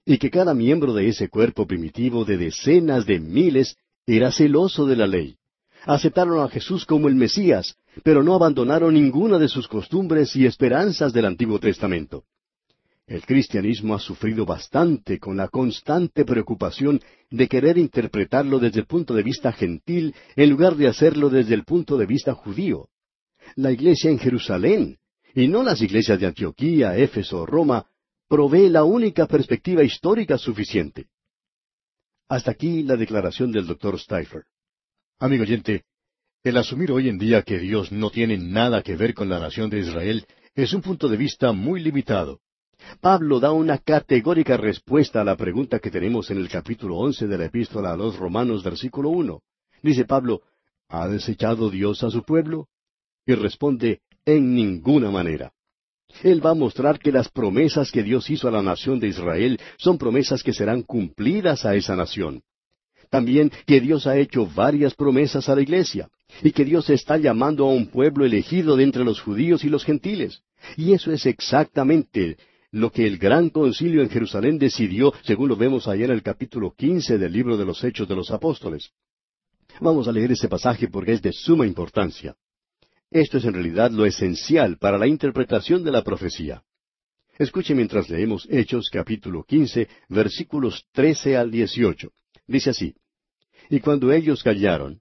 y que cada miembro de ese cuerpo primitivo de decenas de miles era celoso de la ley. Aceptaron a Jesús como el Mesías, pero no abandonaron ninguna de sus costumbres y esperanzas del Antiguo Testamento. El cristianismo ha sufrido bastante con la constante preocupación de querer interpretarlo desde el punto de vista gentil en lugar de hacerlo desde el punto de vista judío. La iglesia en Jerusalén, y no las iglesias de Antioquía, Éfeso o Roma, provee la única perspectiva histórica suficiente. Hasta aquí la declaración del doctor Steifer. Amigo oyente, el asumir hoy en día que Dios no tiene nada que ver con la nación de Israel es un punto de vista muy limitado. Pablo da una categórica respuesta a la pregunta que tenemos en el capítulo once de la epístola a los Romanos, versículo uno. Dice Pablo, ¿ha desechado Dios a su pueblo? Y responde, en ninguna manera. Él va a mostrar que las promesas que Dios hizo a la nación de Israel son promesas que serán cumplidas a esa nación. También que Dios ha hecho varias promesas a la iglesia. Y que Dios está llamando a un pueblo elegido de entre los judíos y los gentiles. Y eso es exactamente lo que el gran concilio en Jerusalén decidió, según lo vemos allá en el capítulo quince del libro de los Hechos de los Apóstoles. Vamos a leer ese pasaje porque es de suma importancia. Esto es en realidad lo esencial para la interpretación de la profecía. Escuche mientras leemos Hechos capítulo quince, versículos trece al dieciocho. Dice así, Y cuando ellos callaron,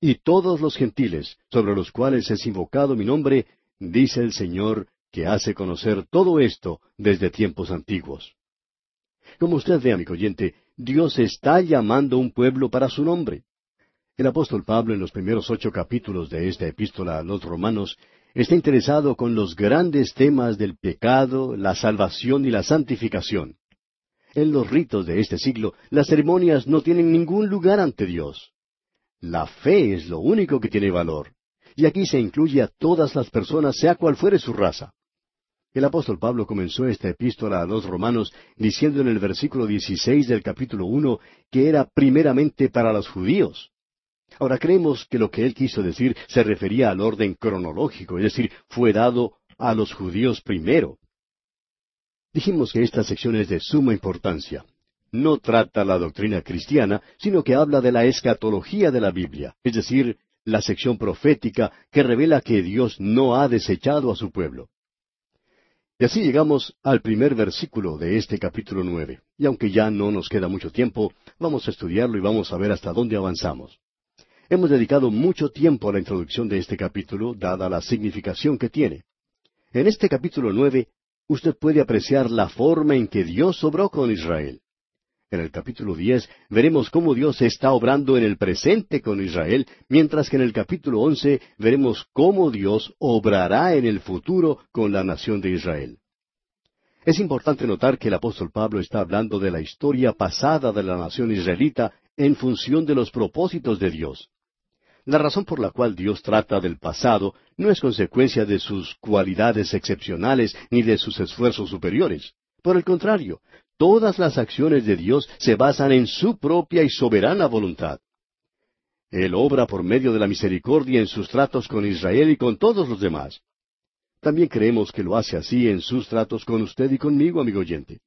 y todos los gentiles, sobre los cuales es invocado mi nombre, dice el Señor, que hace conocer todo esto desde tiempos antiguos. Como usted ve, amigo oyente, Dios está llamando un pueblo para su nombre. El apóstol Pablo en los primeros ocho capítulos de esta epístola a los romanos está interesado con los grandes temas del pecado, la salvación y la santificación. En los ritos de este siglo, las ceremonias no tienen ningún lugar ante Dios. La fe es lo único que tiene valor. Y aquí se incluye a todas las personas, sea cual fuere su raza. El apóstol Pablo comenzó esta epístola a los romanos diciendo en el versículo 16 del capítulo uno que era primeramente para los judíos. Ahora creemos que lo que él quiso decir se refería al orden cronológico, es decir, fue dado a los judíos primero. Dijimos que esta sección es de suma importancia. No trata la doctrina cristiana, sino que habla de la escatología de la Biblia, es decir, la sección profética que revela que Dios no ha desechado a su pueblo. Y así llegamos al primer versículo de este capítulo nueve. Y aunque ya no nos queda mucho tiempo, vamos a estudiarlo y vamos a ver hasta dónde avanzamos. Hemos dedicado mucho tiempo a la introducción de este capítulo, dada la significación que tiene. En este capítulo nueve, usted puede apreciar la forma en que Dios obró con Israel. En el capítulo diez veremos cómo Dios está obrando en el presente con Israel, mientras que en el capítulo once veremos cómo Dios obrará en el futuro con la nación de Israel. Es importante notar que el apóstol Pablo está hablando de la historia pasada de la nación israelita en función de los propósitos de Dios. La razón por la cual Dios trata del pasado no es consecuencia de sus cualidades excepcionales ni de sus esfuerzos superiores. Por el contrario, todas las acciones de Dios se basan en su propia y soberana voluntad. Él obra por medio de la misericordia en sus tratos con Israel y con todos los demás. También creemos que lo hace así en sus tratos con usted y conmigo, amigo oyente.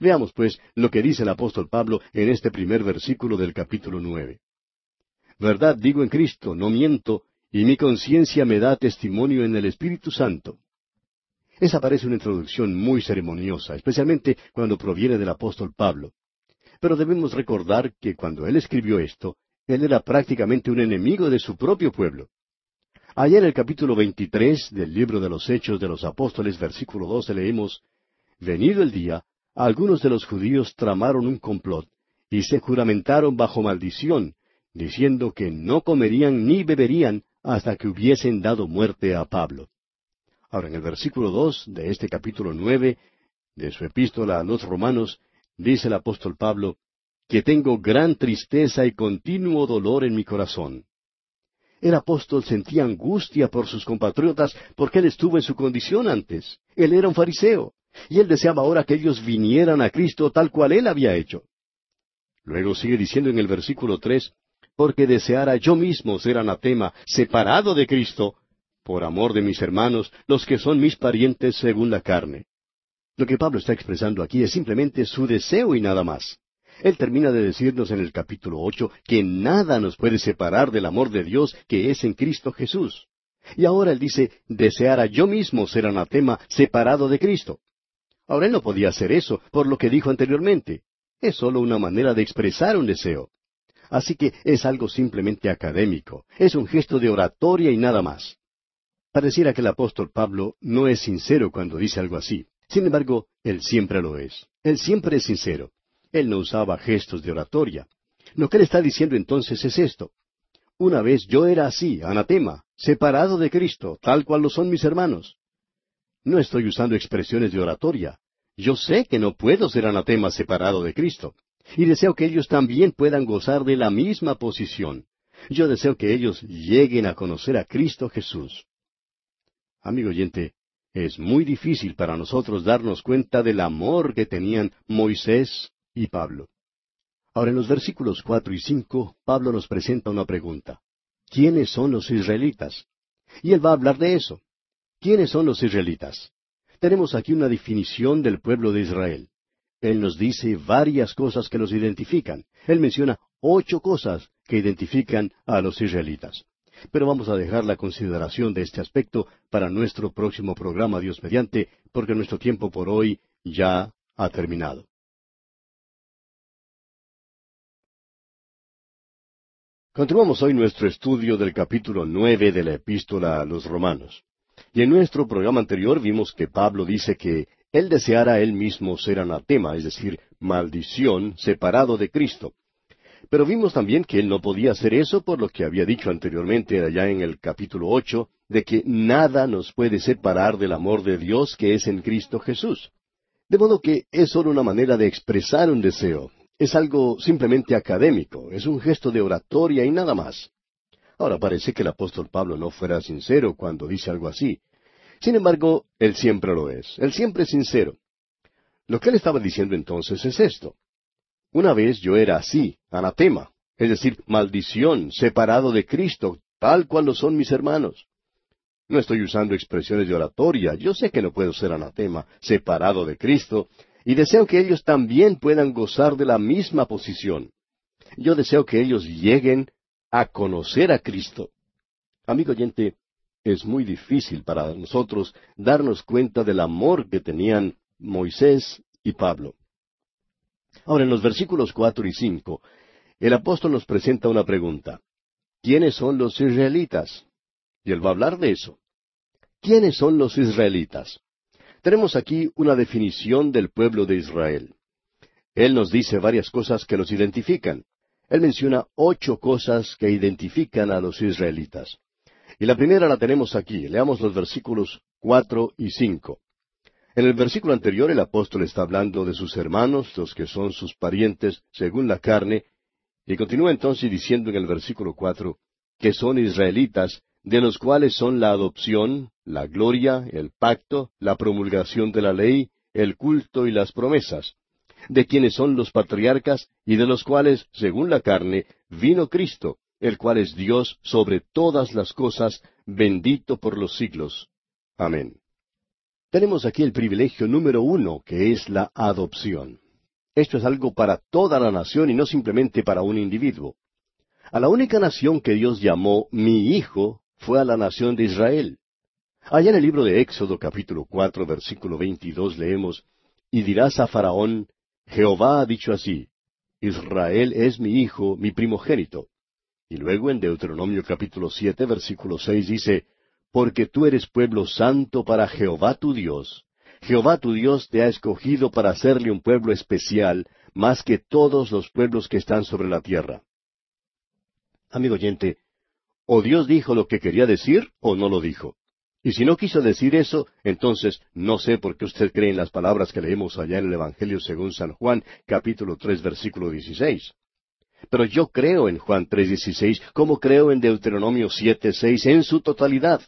Veamos, pues, lo que dice el apóstol Pablo en este primer versículo del capítulo nueve. Verdad digo en Cristo, no miento, y mi conciencia me da testimonio en el Espíritu Santo. Esa parece una introducción muy ceremoniosa, especialmente cuando proviene del apóstol Pablo. Pero debemos recordar que cuando él escribió esto, él era prácticamente un enemigo de su propio pueblo. Allá en el capítulo 23 del libro de los Hechos de los Apóstoles, versículo 12, leemos, Venido el día, algunos de los judíos tramaron un complot y se juramentaron bajo maldición, diciendo que no comerían ni beberían hasta que hubiesen dado muerte a Pablo. Ahora, en el versículo dos de este capítulo nueve de su epístola a los romanos, dice el apóstol Pablo, que tengo gran tristeza y continuo dolor en mi corazón el apóstol sentía angustia por sus compatriotas porque él estuvo en su condición antes. Él era un fariseo, y él deseaba ahora que ellos vinieran a Cristo tal cual él había hecho. Luego sigue diciendo en el versículo tres, porque deseara yo mismo ser anatema, separado de Cristo, por amor de mis hermanos, los que son mis parientes según la carne. Lo que Pablo está expresando aquí es simplemente su deseo y nada más. Él termina de decirnos en el capítulo ocho que nada nos puede separar del amor de Dios que es en Cristo Jesús. Y ahora él dice, deseara yo mismo ser anatema separado de Cristo. Ahora él no podía hacer eso, por lo que dijo anteriormente. Es sólo una manera de expresar un deseo. Así que es algo simplemente académico, es un gesto de oratoria y nada más. Pareciera que el apóstol Pablo no es sincero cuando dice algo así. Sin embargo, él siempre lo es. Él siempre es sincero. Él no usaba gestos de oratoria. Lo que él está diciendo entonces es esto. Una vez yo era así, anatema, separado de Cristo, tal cual lo son mis hermanos. No estoy usando expresiones de oratoria. Yo sé que no puedo ser anatema separado de Cristo, y deseo que ellos también puedan gozar de la misma posición. Yo deseo que ellos lleguen a conocer a Cristo Jesús. Amigo oyente, es muy difícil para nosotros darnos cuenta del amor que tenían Moisés y Pablo. Ahora en los versículos cuatro y cinco, Pablo nos presenta una pregunta. ¿Quiénes son los israelitas? Y él va a hablar de eso. ¿Quiénes son los israelitas? Tenemos aquí una definición del pueblo de Israel. Él nos dice varias cosas que los identifican. Él menciona ocho cosas que identifican a los israelitas. Pero vamos a dejar la consideración de este aspecto para nuestro próximo programa, Dios mediante, porque nuestro tiempo por hoy ya ha terminado. Continuamos hoy nuestro estudio del capítulo nueve de la epístola a los romanos. Y en nuestro programa anterior vimos que Pablo dice que él deseara él mismo ser anatema, es decir, maldición, separado de Cristo. Pero vimos también que él no podía hacer eso por lo que había dicho anteriormente allá en el capítulo ocho, de que nada nos puede separar del amor de Dios que es en Cristo Jesús. De modo que es solo una manera de expresar un deseo, es algo simplemente académico, es un gesto de oratoria y nada más. Ahora parece que el apóstol Pablo no fuera sincero cuando dice algo así. Sin embargo, él siempre lo es, él siempre es sincero. Lo que él estaba diciendo entonces es esto. Una vez yo era así, anatema, es decir, maldición, separado de Cristo, tal cual lo son mis hermanos. No estoy usando expresiones de oratoria, yo sé que no puedo ser anatema, separado de Cristo, y deseo que ellos también puedan gozar de la misma posición. Yo deseo que ellos lleguen a conocer a Cristo. Amigo oyente, es muy difícil para nosotros darnos cuenta del amor que tenían Moisés y Pablo. Ahora, en los versículos cuatro y cinco, el apóstol nos presenta una pregunta. ¿Quiénes son los israelitas? Y él va a hablar de eso. ¿Quiénes son los israelitas? Tenemos aquí una definición del pueblo de Israel. Él nos dice varias cosas que los identifican. Él menciona ocho cosas que identifican a los israelitas. Y la primera la tenemos aquí. Leamos los versículos cuatro y cinco. En el versículo anterior el apóstol está hablando de sus hermanos, los que son sus parientes según la carne, y continúa entonces diciendo en el versículo cuatro que son israelitas de los cuales son la adopción, la gloria, el pacto, la promulgación de la ley, el culto y las promesas, de quienes son los patriarcas y de los cuales, según la carne, vino Cristo, el cual es Dios sobre todas las cosas, bendito por los siglos. Amén. Tenemos aquí el privilegio número uno, que es la adopción. Esto es algo para toda la nación y no simplemente para un individuo. A la única nación que Dios llamó mi hijo fue a la nación de Israel. Allá en el libro de Éxodo capítulo cuatro versículo veintidós leemos, Y dirás a Faraón, Jehová ha dicho así, Israel es mi hijo, mi primogénito. Y luego en Deuteronomio capítulo siete versículo seis dice, Porque tú eres pueblo santo para Jehová tu Dios. Jehová tu Dios te ha escogido para hacerle un pueblo especial, más que todos los pueblos que están sobre la tierra. Amigo oyente, o Dios dijo lo que quería decir o no lo dijo. Y si no quiso decir eso, entonces no sé por qué usted cree en las palabras que leemos allá en el Evangelio según San Juan, capítulo tres, versículo dieciséis. Pero yo creo en Juan tres, dieciséis, como creo en Deuteronomio siete, seis, en su totalidad.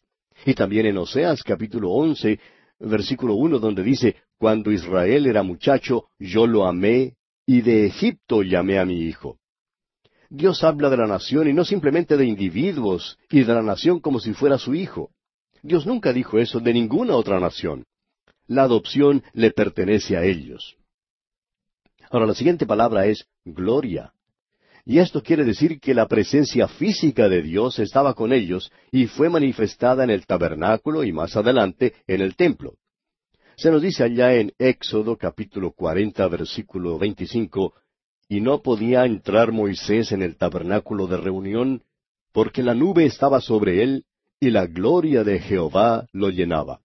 Y también en Oseas, capítulo once, versículo uno, donde dice, Cuando Israel era muchacho, yo lo amé, y de Egipto llamé a mi hijo. Dios habla de la nación y no simplemente de individuos y de la nación como si fuera su hijo. Dios nunca dijo eso de ninguna otra nación. La adopción le pertenece a ellos. Ahora la siguiente palabra es gloria. Y esto quiere decir que la presencia física de Dios estaba con ellos y fue manifestada en el tabernáculo y más adelante en el templo. Se nos dice allá en Éxodo capítulo cuarenta versículo veinticinco y no podía entrar Moisés en el tabernáculo de reunión, porque la nube estaba sobre él, y la gloria de Jehová lo llenaba.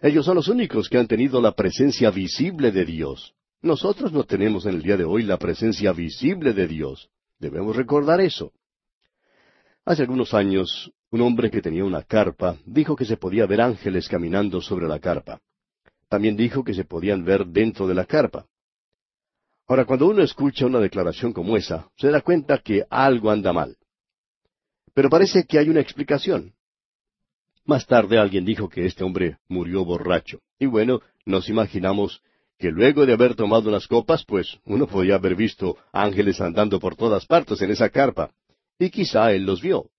Ellos son los únicos que han tenido la presencia visible de Dios. Nosotros no tenemos en el día de hoy la presencia visible de Dios. Debemos recordar eso. Hace algunos años, un hombre que tenía una carpa dijo que se podía ver ángeles caminando sobre la carpa. También dijo que se podían ver dentro de la carpa. Ahora, cuando uno escucha una declaración como esa, se da cuenta que algo anda mal. Pero parece que hay una explicación. Más tarde alguien dijo que este hombre murió borracho. Y bueno, nos imaginamos que luego de haber tomado unas copas, pues uno podía haber visto ángeles andando por todas partes en esa carpa. Y quizá él los vio.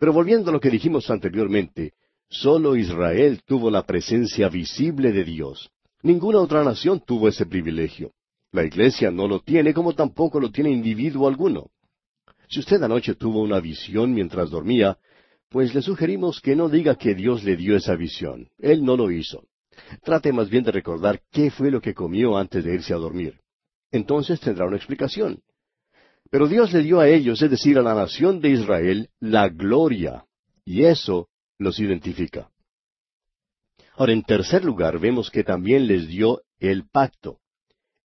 Pero volviendo a lo que dijimos anteriormente, solo Israel tuvo la presencia visible de Dios. Ninguna otra nación tuvo ese privilegio. La iglesia no lo tiene como tampoco lo tiene individuo alguno. Si usted anoche tuvo una visión mientras dormía, pues le sugerimos que no diga que Dios le dio esa visión. Él no lo hizo. Trate más bien de recordar qué fue lo que comió antes de irse a dormir. Entonces tendrá una explicación. Pero Dios le dio a ellos, es decir, a la nación de Israel, la gloria, y eso los identifica. Ahora, en tercer lugar, vemos que también les dio el pacto.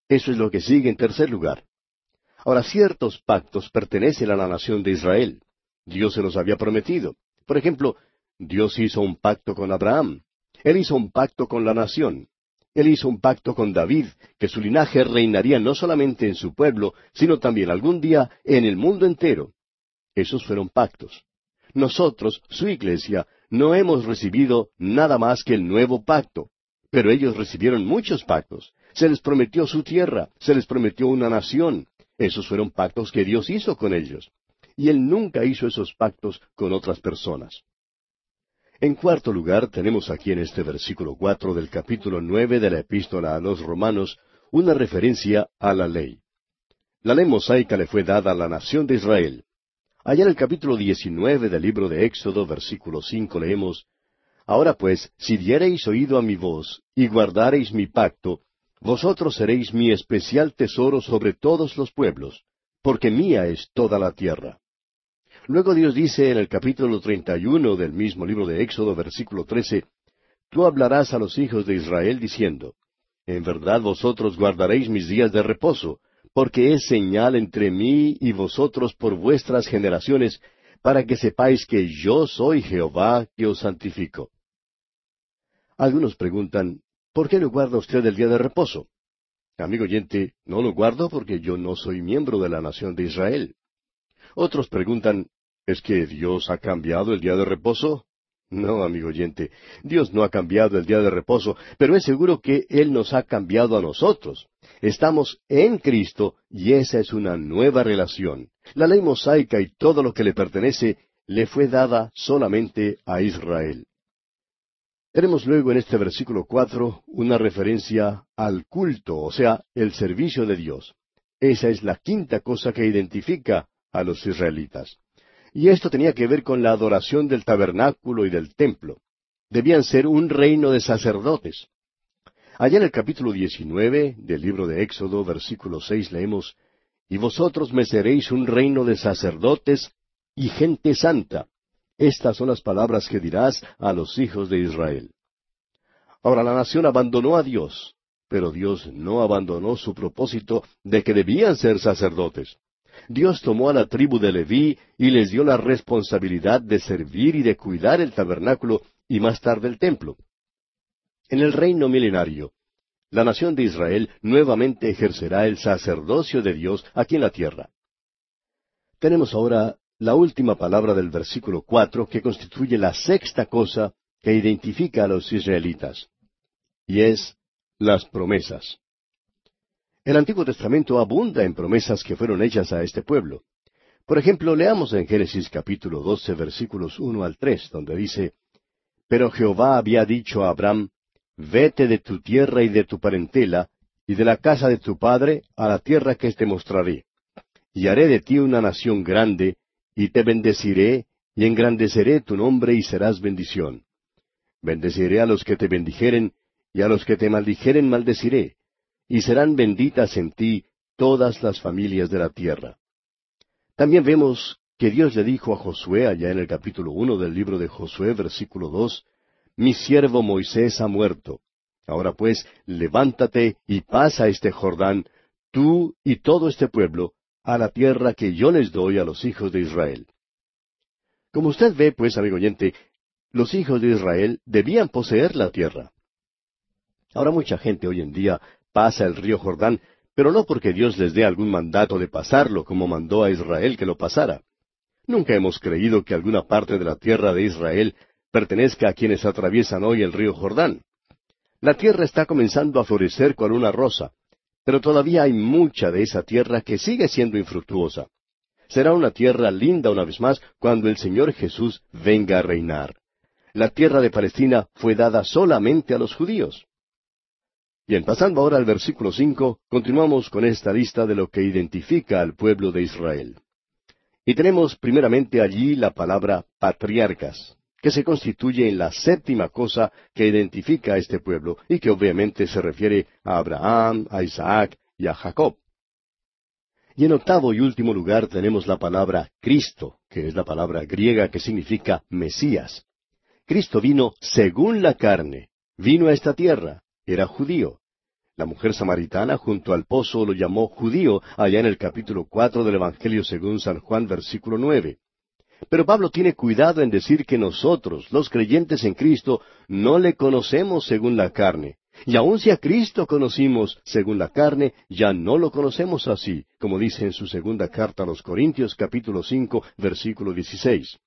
Eso es lo que sigue en tercer lugar. Ahora, ciertos pactos pertenecen a la nación de Israel. Dios se los había prometido. Por ejemplo, Dios hizo un pacto con Abraham. Él hizo un pacto con la nación. Él hizo un pacto con David, que su linaje reinaría no solamente en su pueblo, sino también algún día en el mundo entero. Esos fueron pactos. Nosotros, su iglesia, no hemos recibido nada más que el nuevo pacto, pero ellos recibieron muchos pactos. Se les prometió su tierra, se les prometió una nación. Esos fueron pactos que Dios hizo con ellos. Y Él nunca hizo esos pactos con otras personas. En cuarto lugar, tenemos aquí en este versículo cuatro del capítulo nueve de la epístola a los romanos una referencia a la ley. La ley mosaica le fue dada a la nación de Israel. Allá en el capítulo diecinueve del libro de Éxodo, versículo cinco, leemos Ahora pues, si diereis oído a mi voz, y guardareis mi pacto, vosotros seréis mi especial tesoro sobre todos los pueblos, porque mía es toda la tierra. Luego Dios dice en el capítulo treinta y uno del mismo libro de Éxodo, versículo trece, Tú hablarás a los hijos de Israel diciendo, En verdad vosotros guardaréis mis días de reposo, porque es señal entre mí y vosotros por vuestras generaciones, para que sepáis que yo soy Jehová que os santifico. Algunos preguntan, ¿por qué no guarda usted el día de reposo? Amigo oyente, no lo guardo porque yo no soy miembro de la nación de Israel. Otros preguntan, ¿es que Dios ha cambiado el día de reposo? No, amigo oyente, Dios no ha cambiado el día de reposo, pero es seguro que Él nos ha cambiado a nosotros. Estamos en Cristo y esa es una nueva relación. La ley mosaica y todo lo que le pertenece le fue dada solamente a Israel. Tenemos luego en este versículo cuatro una referencia al culto, o sea, el servicio de Dios. Esa es la quinta cosa que identifica a los israelitas. Y esto tenía que ver con la adoración del tabernáculo y del templo. Debían ser un reino de sacerdotes. Allá en el capítulo 19 del libro de Éxodo, versículo seis, leemos, Y vosotros me seréis un reino de sacerdotes y gente santa. Estas son las palabras que dirás a los hijos de Israel. Ahora la nación abandonó a Dios, pero Dios no abandonó su propósito de que debían ser sacerdotes. Dios tomó a la tribu de Leví y les dio la responsabilidad de servir y de cuidar el tabernáculo y más tarde el templo. En el reino milenario, la nación de Israel nuevamente ejercerá el sacerdocio de Dios aquí en la tierra. Tenemos ahora la última palabra del versículo cuatro que constituye la sexta cosa que identifica a los israelitas, y es las promesas. El Antiguo Testamento abunda en promesas que fueron hechas a este pueblo. Por ejemplo, leamos en Génesis capítulo 12 versículos uno al tres, donde dice, Pero Jehová había dicho a Abraham, Vete de tu tierra y de tu parentela, y de la casa de tu padre, a la tierra que te mostraré. Y haré de ti una nación grande, y te bendeciré, y engrandeceré tu nombre, y serás bendición. Bendeciré a los que te bendijeren, y a los que te maldijeren maldeciré, y serán benditas en ti todas las familias de la tierra. También vemos que Dios le dijo a Josué allá en el capítulo uno del libro de Josué, versículo dos, Mi siervo Moisés ha muerto. Ahora pues, levántate y pasa este Jordán, tú y todo este pueblo, a la tierra que yo les doy a los hijos de Israel. Como usted ve, pues, amigo oyente, los hijos de Israel debían poseer la tierra. Ahora mucha gente hoy en día pasa el río Jordán, pero no porque Dios les dé algún mandato de pasarlo como mandó a Israel que lo pasara. Nunca hemos creído que alguna parte de la tierra de Israel pertenezca a quienes atraviesan hoy el río Jordán. La tierra está comenzando a florecer con una rosa, pero todavía hay mucha de esa tierra que sigue siendo infructuosa. Será una tierra linda una vez más cuando el Señor Jesús venga a reinar. La tierra de Palestina fue dada solamente a los judíos. Bien, pasando ahora al versículo cinco, continuamos con esta lista de lo que identifica al pueblo de Israel. Y tenemos primeramente allí la palabra patriarcas, que se constituye en la séptima cosa que identifica a este pueblo y que obviamente se refiere a Abraham, a Isaac y a Jacob. Y en octavo y último lugar tenemos la palabra Cristo, que es la palabra griega que significa Mesías. Cristo vino según la carne, vino a esta tierra, era judío. La mujer samaritana junto al pozo lo llamó judío allá en el capítulo cuatro del Evangelio según San Juan versículo nueve. Pero Pablo tiene cuidado en decir que nosotros, los creyentes en Cristo, no le conocemos según la carne. Y aun si a Cristo conocimos según la carne, ya no lo conocemos así, como dice en su segunda carta a los Corintios capítulo cinco versículo dieciséis.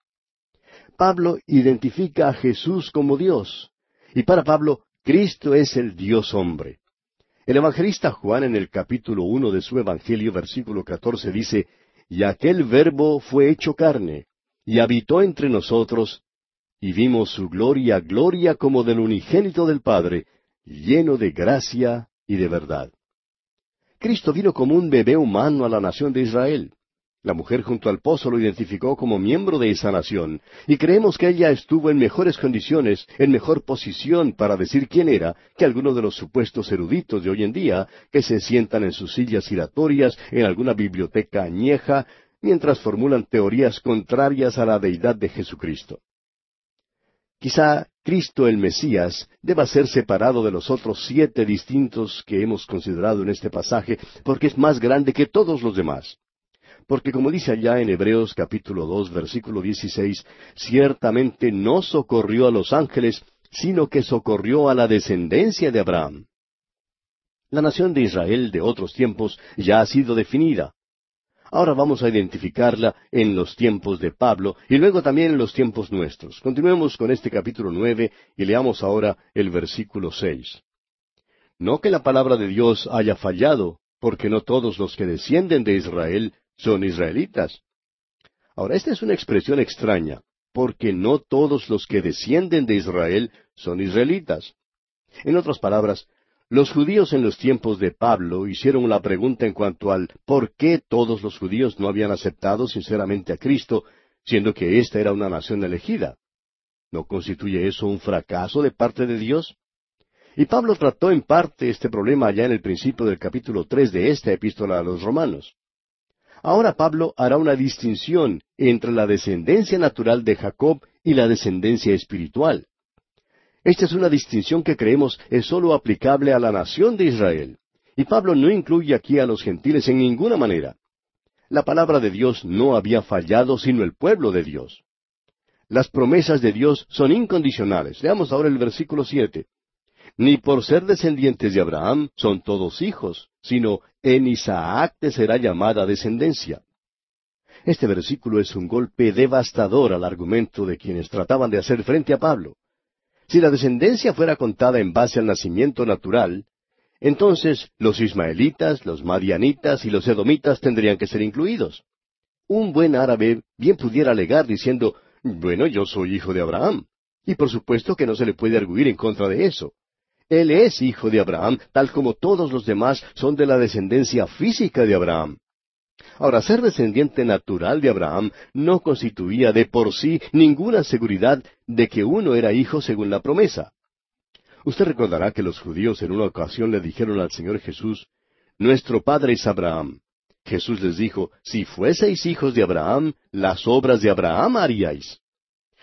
Pablo identifica a Jesús como Dios. Y para Pablo, Cristo es el Dios hombre. El evangelista Juan en el capítulo uno de su Evangelio, versículo catorce, dice, Y aquel verbo fue hecho carne, y habitó entre nosotros, y vimos su gloria, gloria como del unigénito del Padre, lleno de gracia y de verdad. Cristo vino como un bebé humano a la nación de Israel. La mujer junto al pozo lo identificó como miembro de esa nación, y creemos que ella estuvo en mejores condiciones, en mejor posición para decir quién era, que algunos de los supuestos eruditos de hoy en día, que se sientan en sus sillas giratorias en alguna biblioteca añeja, mientras formulan teorías contrarias a la deidad de Jesucristo. Quizá Cristo el Mesías deba ser separado de los otros siete distintos que hemos considerado en este pasaje, porque es más grande que todos los demás. Porque como dice allá en Hebreos capítulo dos versículo dieciséis, ciertamente no socorrió a los ángeles, sino que socorrió a la descendencia de Abraham. La nación de Israel de otros tiempos ya ha sido definida. Ahora vamos a identificarla en los tiempos de Pablo y luego también en los tiempos nuestros. Continuemos con este capítulo nueve y leamos ahora el versículo seis. No que la palabra de Dios haya fallado, porque no todos los que descienden de Israel son israelitas. Ahora, esta es una expresión extraña, porque no todos los que descienden de Israel son israelitas. En otras palabras, los judíos en los tiempos de Pablo hicieron la pregunta en cuanto al por qué todos los judíos no habían aceptado sinceramente a Cristo, siendo que ésta era una nación elegida. ¿No constituye eso un fracaso de parte de Dios? Y Pablo trató en parte este problema allá en el principio del capítulo tres de esta epístola a los romanos. Ahora Pablo hará una distinción entre la descendencia natural de Jacob y la descendencia espiritual. Esta es una distinción que creemos es sólo aplicable a la nación de Israel. Y Pablo no incluye aquí a los gentiles en ninguna manera. La palabra de Dios no había fallado sino el pueblo de Dios. Las promesas de Dios son incondicionales. Leamos ahora el versículo siete ni por ser descendientes de Abraham son todos hijos, sino en Isaac te será llamada descendencia. Este versículo es un golpe devastador al argumento de quienes trataban de hacer frente a Pablo. Si la descendencia fuera contada en base al nacimiento natural, entonces los ismaelitas, los madianitas y los edomitas tendrían que ser incluidos. Un buen árabe bien pudiera alegar diciendo, bueno, yo soy hijo de Abraham. Y por supuesto que no se le puede arguir en contra de eso. Él es hijo de Abraham, tal como todos los demás son de la descendencia física de Abraham. Ahora, ser descendiente natural de Abraham no constituía de por sí ninguna seguridad de que uno era hijo según la promesa. Usted recordará que los judíos en una ocasión le dijeron al Señor Jesús, Nuestro Padre es Abraham. Jesús les dijo, Si fueseis hijos de Abraham, las obras de Abraham haríais.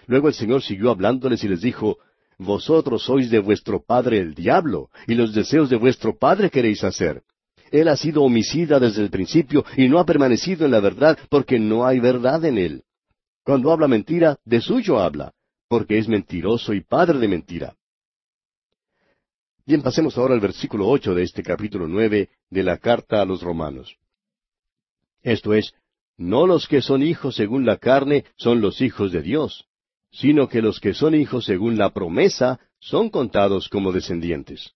Luego el Señor siguió hablándoles y les dijo, vosotros sois de vuestro padre el diablo, y los deseos de vuestro padre queréis hacer. Él ha sido homicida desde el principio y no ha permanecido en la verdad porque no hay verdad en él. Cuando habla mentira, de suyo habla, porque es mentiroso y padre de mentira. Bien, pasemos ahora al versículo ocho de este capítulo nueve de la carta a los romanos. Esto es, no los que son hijos según la carne son los hijos de Dios, sino que los que son hijos según la promesa son contados como descendientes.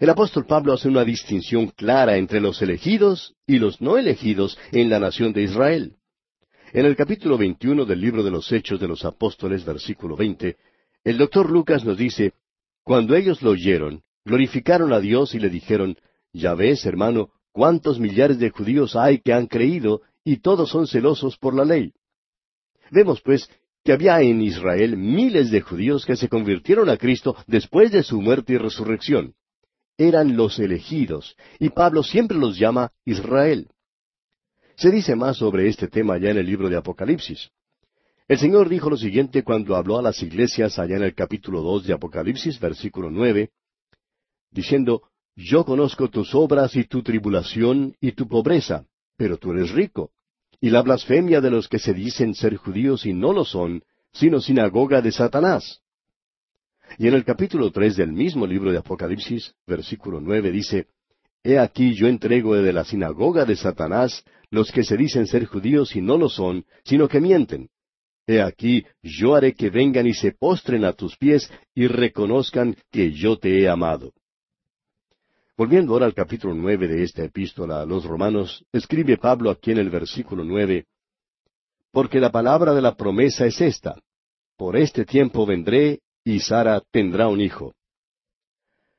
El apóstol Pablo hace una distinción clara entre los elegidos y los no elegidos en la nación de Israel. En el capítulo 21 del libro de los Hechos de los Apóstoles, versículo 20, el doctor Lucas nos dice, Cuando ellos lo oyeron, glorificaron a Dios y le dijeron, Ya ves, hermano, cuántos millares de judíos hay que han creído y todos son celosos por la ley. Vemos, pues, que había en Israel miles de judíos que se convirtieron a Cristo después de su muerte y resurrección. Eran los elegidos, y Pablo siempre los llama Israel. Se dice más sobre este tema ya en el libro de Apocalipsis. El Señor dijo lo siguiente cuando habló a las iglesias allá en el capítulo dos de Apocalipsis, versículo nueve, diciendo, Yo conozco tus obras y tu tribulación y tu pobreza, pero tú eres rico y la blasfemia de los que se dicen ser judíos y no lo son, sino sinagoga de Satanás. Y en el capítulo tres del mismo libro de Apocalipsis, versículo nueve, dice, He aquí yo entrego de la sinagoga de Satanás los que se dicen ser judíos y no lo son, sino que mienten. He aquí yo haré que vengan y se postren a tus pies y reconozcan que yo te he amado. Volviendo ahora al capítulo nueve de esta epístola a los romanos, escribe Pablo aquí en el versículo nueve, Porque la palabra de la promesa es esta, Por este tiempo vendré y Sara tendrá un hijo.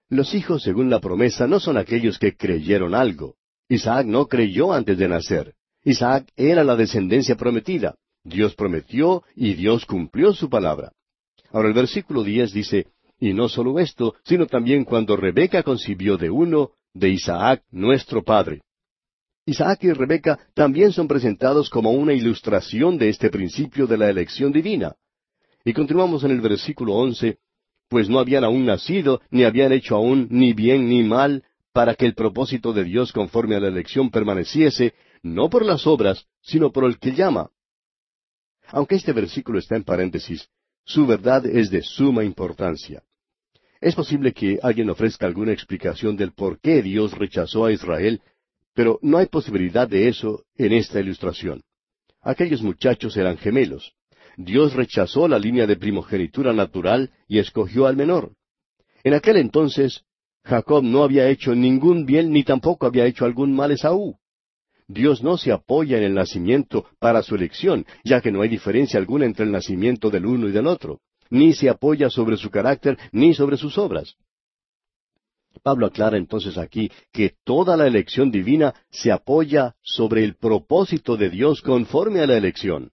Los hijos según la promesa no son aquellos que creyeron algo. Isaac no creyó antes de nacer. Isaac era la descendencia prometida. Dios prometió y Dios cumplió su palabra. Ahora el versículo diez dice, y no solo esto, sino también cuando Rebeca concibió de uno, de Isaac nuestro padre. Isaac y Rebeca también son presentados como una ilustración de este principio de la elección divina. Y continuamos en el versículo once, pues no habían aún nacido, ni habían hecho aún ni bien ni mal, para que el propósito de Dios conforme a la elección permaneciese, no por las obras, sino por el que llama. Aunque este versículo está en paréntesis, su verdad es de suma importancia. Es posible que alguien ofrezca alguna explicación del por qué Dios rechazó a Israel, pero no hay posibilidad de eso en esta ilustración. Aquellos muchachos eran gemelos. Dios rechazó la línea de primogenitura natural y escogió al menor. En aquel entonces, Jacob no había hecho ningún bien ni tampoco había hecho algún mal Esaú. Dios no se apoya en el nacimiento para su elección, ya que no hay diferencia alguna entre el nacimiento del uno y del otro, ni se apoya sobre su carácter ni sobre sus obras. Pablo aclara entonces aquí que toda la elección divina se apoya sobre el propósito de Dios conforme a la elección.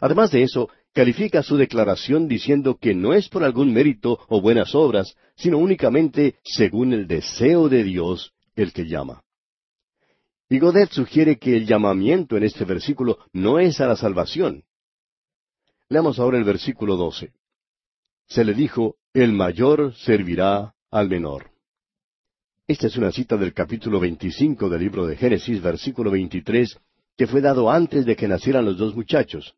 Además de eso, califica su declaración diciendo que no es por algún mérito o buenas obras, sino únicamente según el deseo de Dios el que llama. Y Godet sugiere que el llamamiento en este versículo no es a la salvación. Leamos ahora el versículo 12. Se le dijo, el mayor servirá al menor. Esta es una cita del capítulo 25 del libro de Génesis, versículo 23, que fue dado antes de que nacieran los dos muchachos.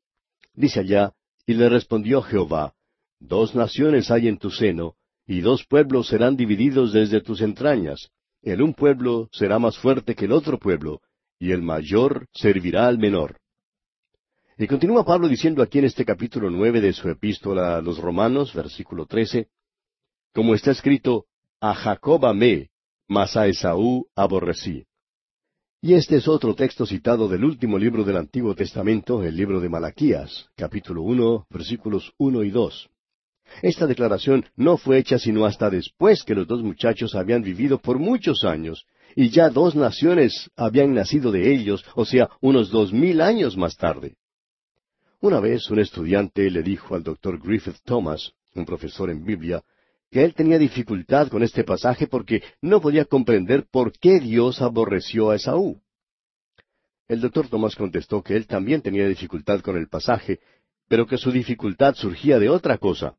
Dice allá, y le respondió Jehová, Dos naciones hay en tu seno, y dos pueblos serán divididos desde tus entrañas, el un pueblo será más fuerte que el otro pueblo, y el mayor servirá al menor. Y continúa Pablo diciendo aquí en este capítulo nueve de su epístola a los Romanos, versículo trece, como está escrito, a Jacob amé, mas a Esaú aborrecí. Y este es otro texto citado del último libro del Antiguo Testamento, el libro de Malaquías, capítulo uno, versículos uno y dos. Esta declaración no fue hecha sino hasta después que los dos muchachos habían vivido por muchos años, y ya dos naciones habían nacido de ellos, o sea, unos dos mil años más tarde. Una vez un estudiante le dijo al doctor Griffith Thomas, un profesor en Biblia, que él tenía dificultad con este pasaje porque no podía comprender por qué Dios aborreció a Esaú. El doctor Thomas contestó que él también tenía dificultad con el pasaje, pero que su dificultad surgía de otra cosa.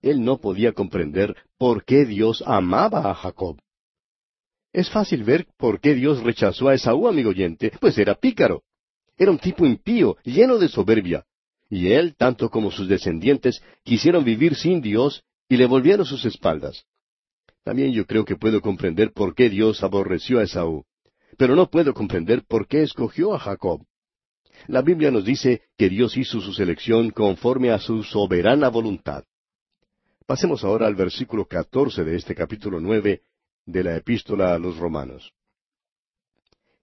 Él no podía comprender por qué Dios amaba a Jacob. Es fácil ver por qué Dios rechazó a Esaú, amigo oyente, pues era pícaro. Era un tipo impío, lleno de soberbia, y él, tanto como sus descendientes, quisieron vivir sin Dios y le volvieron sus espaldas. También yo creo que puedo comprender por qué Dios aborreció a Esaú, pero no puedo comprender por qué escogió a Jacob. La Biblia nos dice que Dios hizo su selección conforme a su soberana voluntad. Pasemos ahora al versículo catorce de este capítulo nueve de la epístola a los romanos.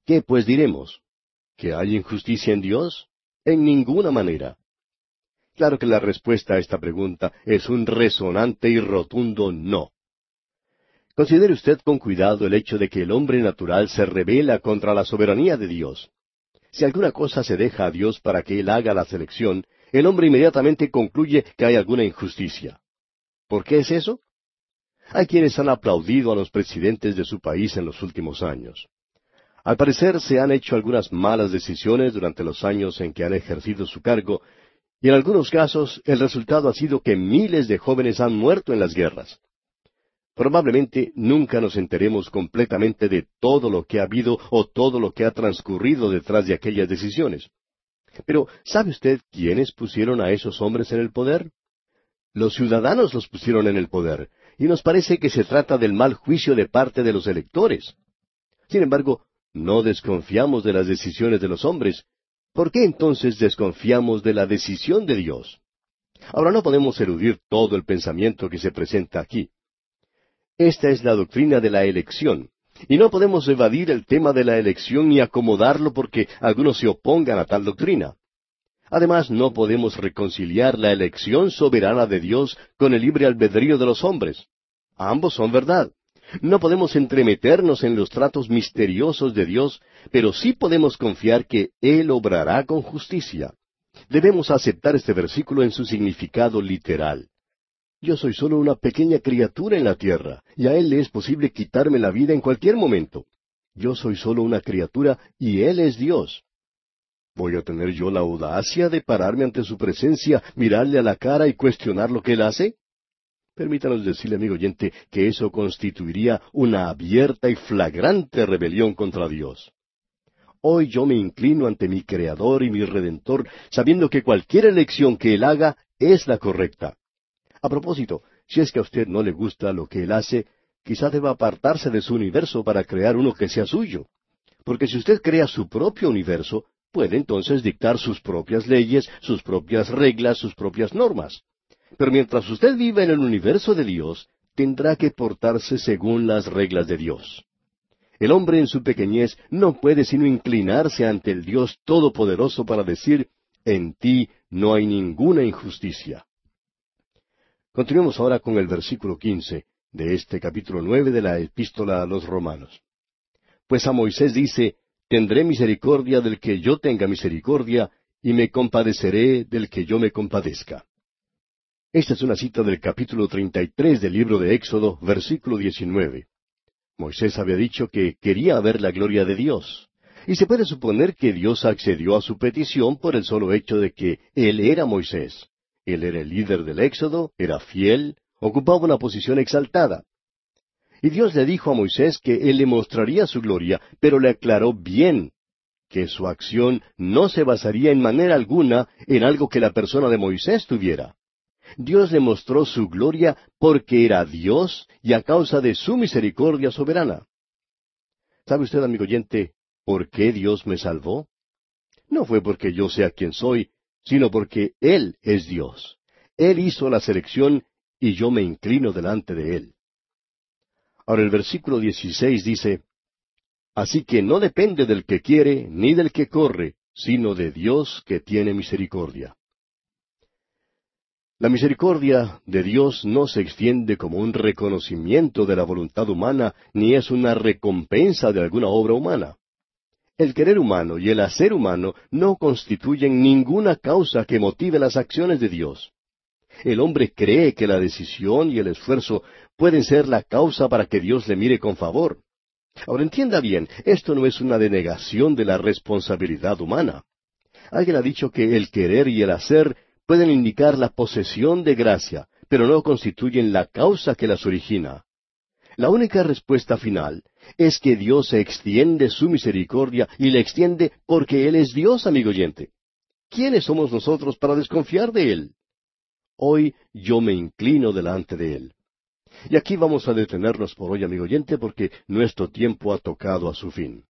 ¿Qué pues diremos? ¿Que hay injusticia en Dios? En ninguna manera. Claro que la respuesta a esta pregunta es un resonante y rotundo no. Considere usted con cuidado el hecho de que el hombre natural se revela contra la soberanía de Dios. Si alguna cosa se deja a Dios para que Él haga la selección, el hombre inmediatamente concluye que hay alguna injusticia. ¿Por qué es eso? Hay quienes han aplaudido a los presidentes de su país en los últimos años. Al parecer se han hecho algunas malas decisiones durante los años en que han ejercido su cargo, y en algunos casos el resultado ha sido que miles de jóvenes han muerto en las guerras. Probablemente nunca nos enteremos completamente de todo lo que ha habido o todo lo que ha transcurrido detrás de aquellas decisiones. Pero, ¿sabe usted quiénes pusieron a esos hombres en el poder? Los ciudadanos los pusieron en el poder, y nos parece que se trata del mal juicio de parte de los electores. Sin embargo, no desconfiamos de las decisiones de los hombres. ¿Por qué entonces desconfiamos de la decisión de Dios? Ahora no podemos eludir todo el pensamiento que se presenta aquí. Esta es la doctrina de la elección. Y no podemos evadir el tema de la elección ni acomodarlo porque algunos se opongan a tal doctrina. Además, no podemos reconciliar la elección soberana de Dios con el libre albedrío de los hombres. Ambos son verdad. No podemos entremeternos en los tratos misteriosos de Dios, pero sí podemos confiar que Él obrará con justicia. Debemos aceptar este versículo en su significado literal. Yo soy solo una pequeña criatura en la tierra, y a Él le es posible quitarme la vida en cualquier momento. Yo soy solo una criatura y Él es Dios. ¿Voy a tener yo la audacia de pararme ante su presencia, mirarle a la cara y cuestionar lo que Él hace? Permítanos decirle, amigo oyente, que eso constituiría una abierta y flagrante rebelión contra Dios. Hoy yo me inclino ante mi Creador y mi Redentor, sabiendo que cualquier elección que Él haga es la correcta. A propósito, si es que a usted no le gusta lo que él hace, quizá deba apartarse de su universo para crear uno que sea suyo. Porque si usted crea su propio universo, puede entonces dictar sus propias leyes, sus propias reglas, sus propias normas. Pero mientras usted vive en el universo de Dios, tendrá que portarse según las reglas de Dios. El hombre en su pequeñez no puede sino inclinarse ante el Dios Todopoderoso para decir, en ti no hay ninguna injusticia. Continuemos ahora con el versículo quince de este capítulo nueve de la epístola a los romanos. Pues a Moisés dice, Tendré misericordia del que yo tenga misericordia, y me compadeceré del que yo me compadezca. Esta es una cita del capítulo treinta y tres del libro de Éxodo, versículo diecinueve. Moisés había dicho que quería ver la gloria de Dios. Y se puede suponer que Dios accedió a su petición por el solo hecho de que Él era Moisés. Él era el líder del Éxodo, era fiel, ocupaba una posición exaltada. Y Dios le dijo a Moisés que Él le mostraría su gloria, pero le aclaró bien que su acción no se basaría en manera alguna en algo que la persona de Moisés tuviera. Dios le mostró su gloria porque era Dios y a causa de su misericordia soberana. ¿Sabe usted, amigo oyente, por qué Dios me salvó? No fue porque yo sea quien soy, sino porque Él es Dios. Él hizo la selección y yo me inclino delante de Él. Ahora el versículo 16 dice, Así que no depende del que quiere ni del que corre, sino de Dios que tiene misericordia. La misericordia de Dios no se extiende como un reconocimiento de la voluntad humana, ni es una recompensa de alguna obra humana. El querer humano y el hacer humano no constituyen ninguna causa que motive las acciones de Dios. El hombre cree que la decisión y el esfuerzo pueden ser la causa para que Dios le mire con favor. Ahora entienda bien, esto no es una denegación de la responsabilidad humana. Alguien ha dicho que el querer y el hacer pueden indicar la posesión de gracia, pero no constituyen la causa que las origina. La única respuesta final es que Dios extiende su misericordia y le extiende porque Él es Dios, amigo oyente. ¿quiénes somos nosotros para desconfiar de Él? Hoy yo me inclino delante de Él. Y aquí vamos a detenernos por hoy, amigo oyente, porque nuestro tiempo ha tocado a su fin.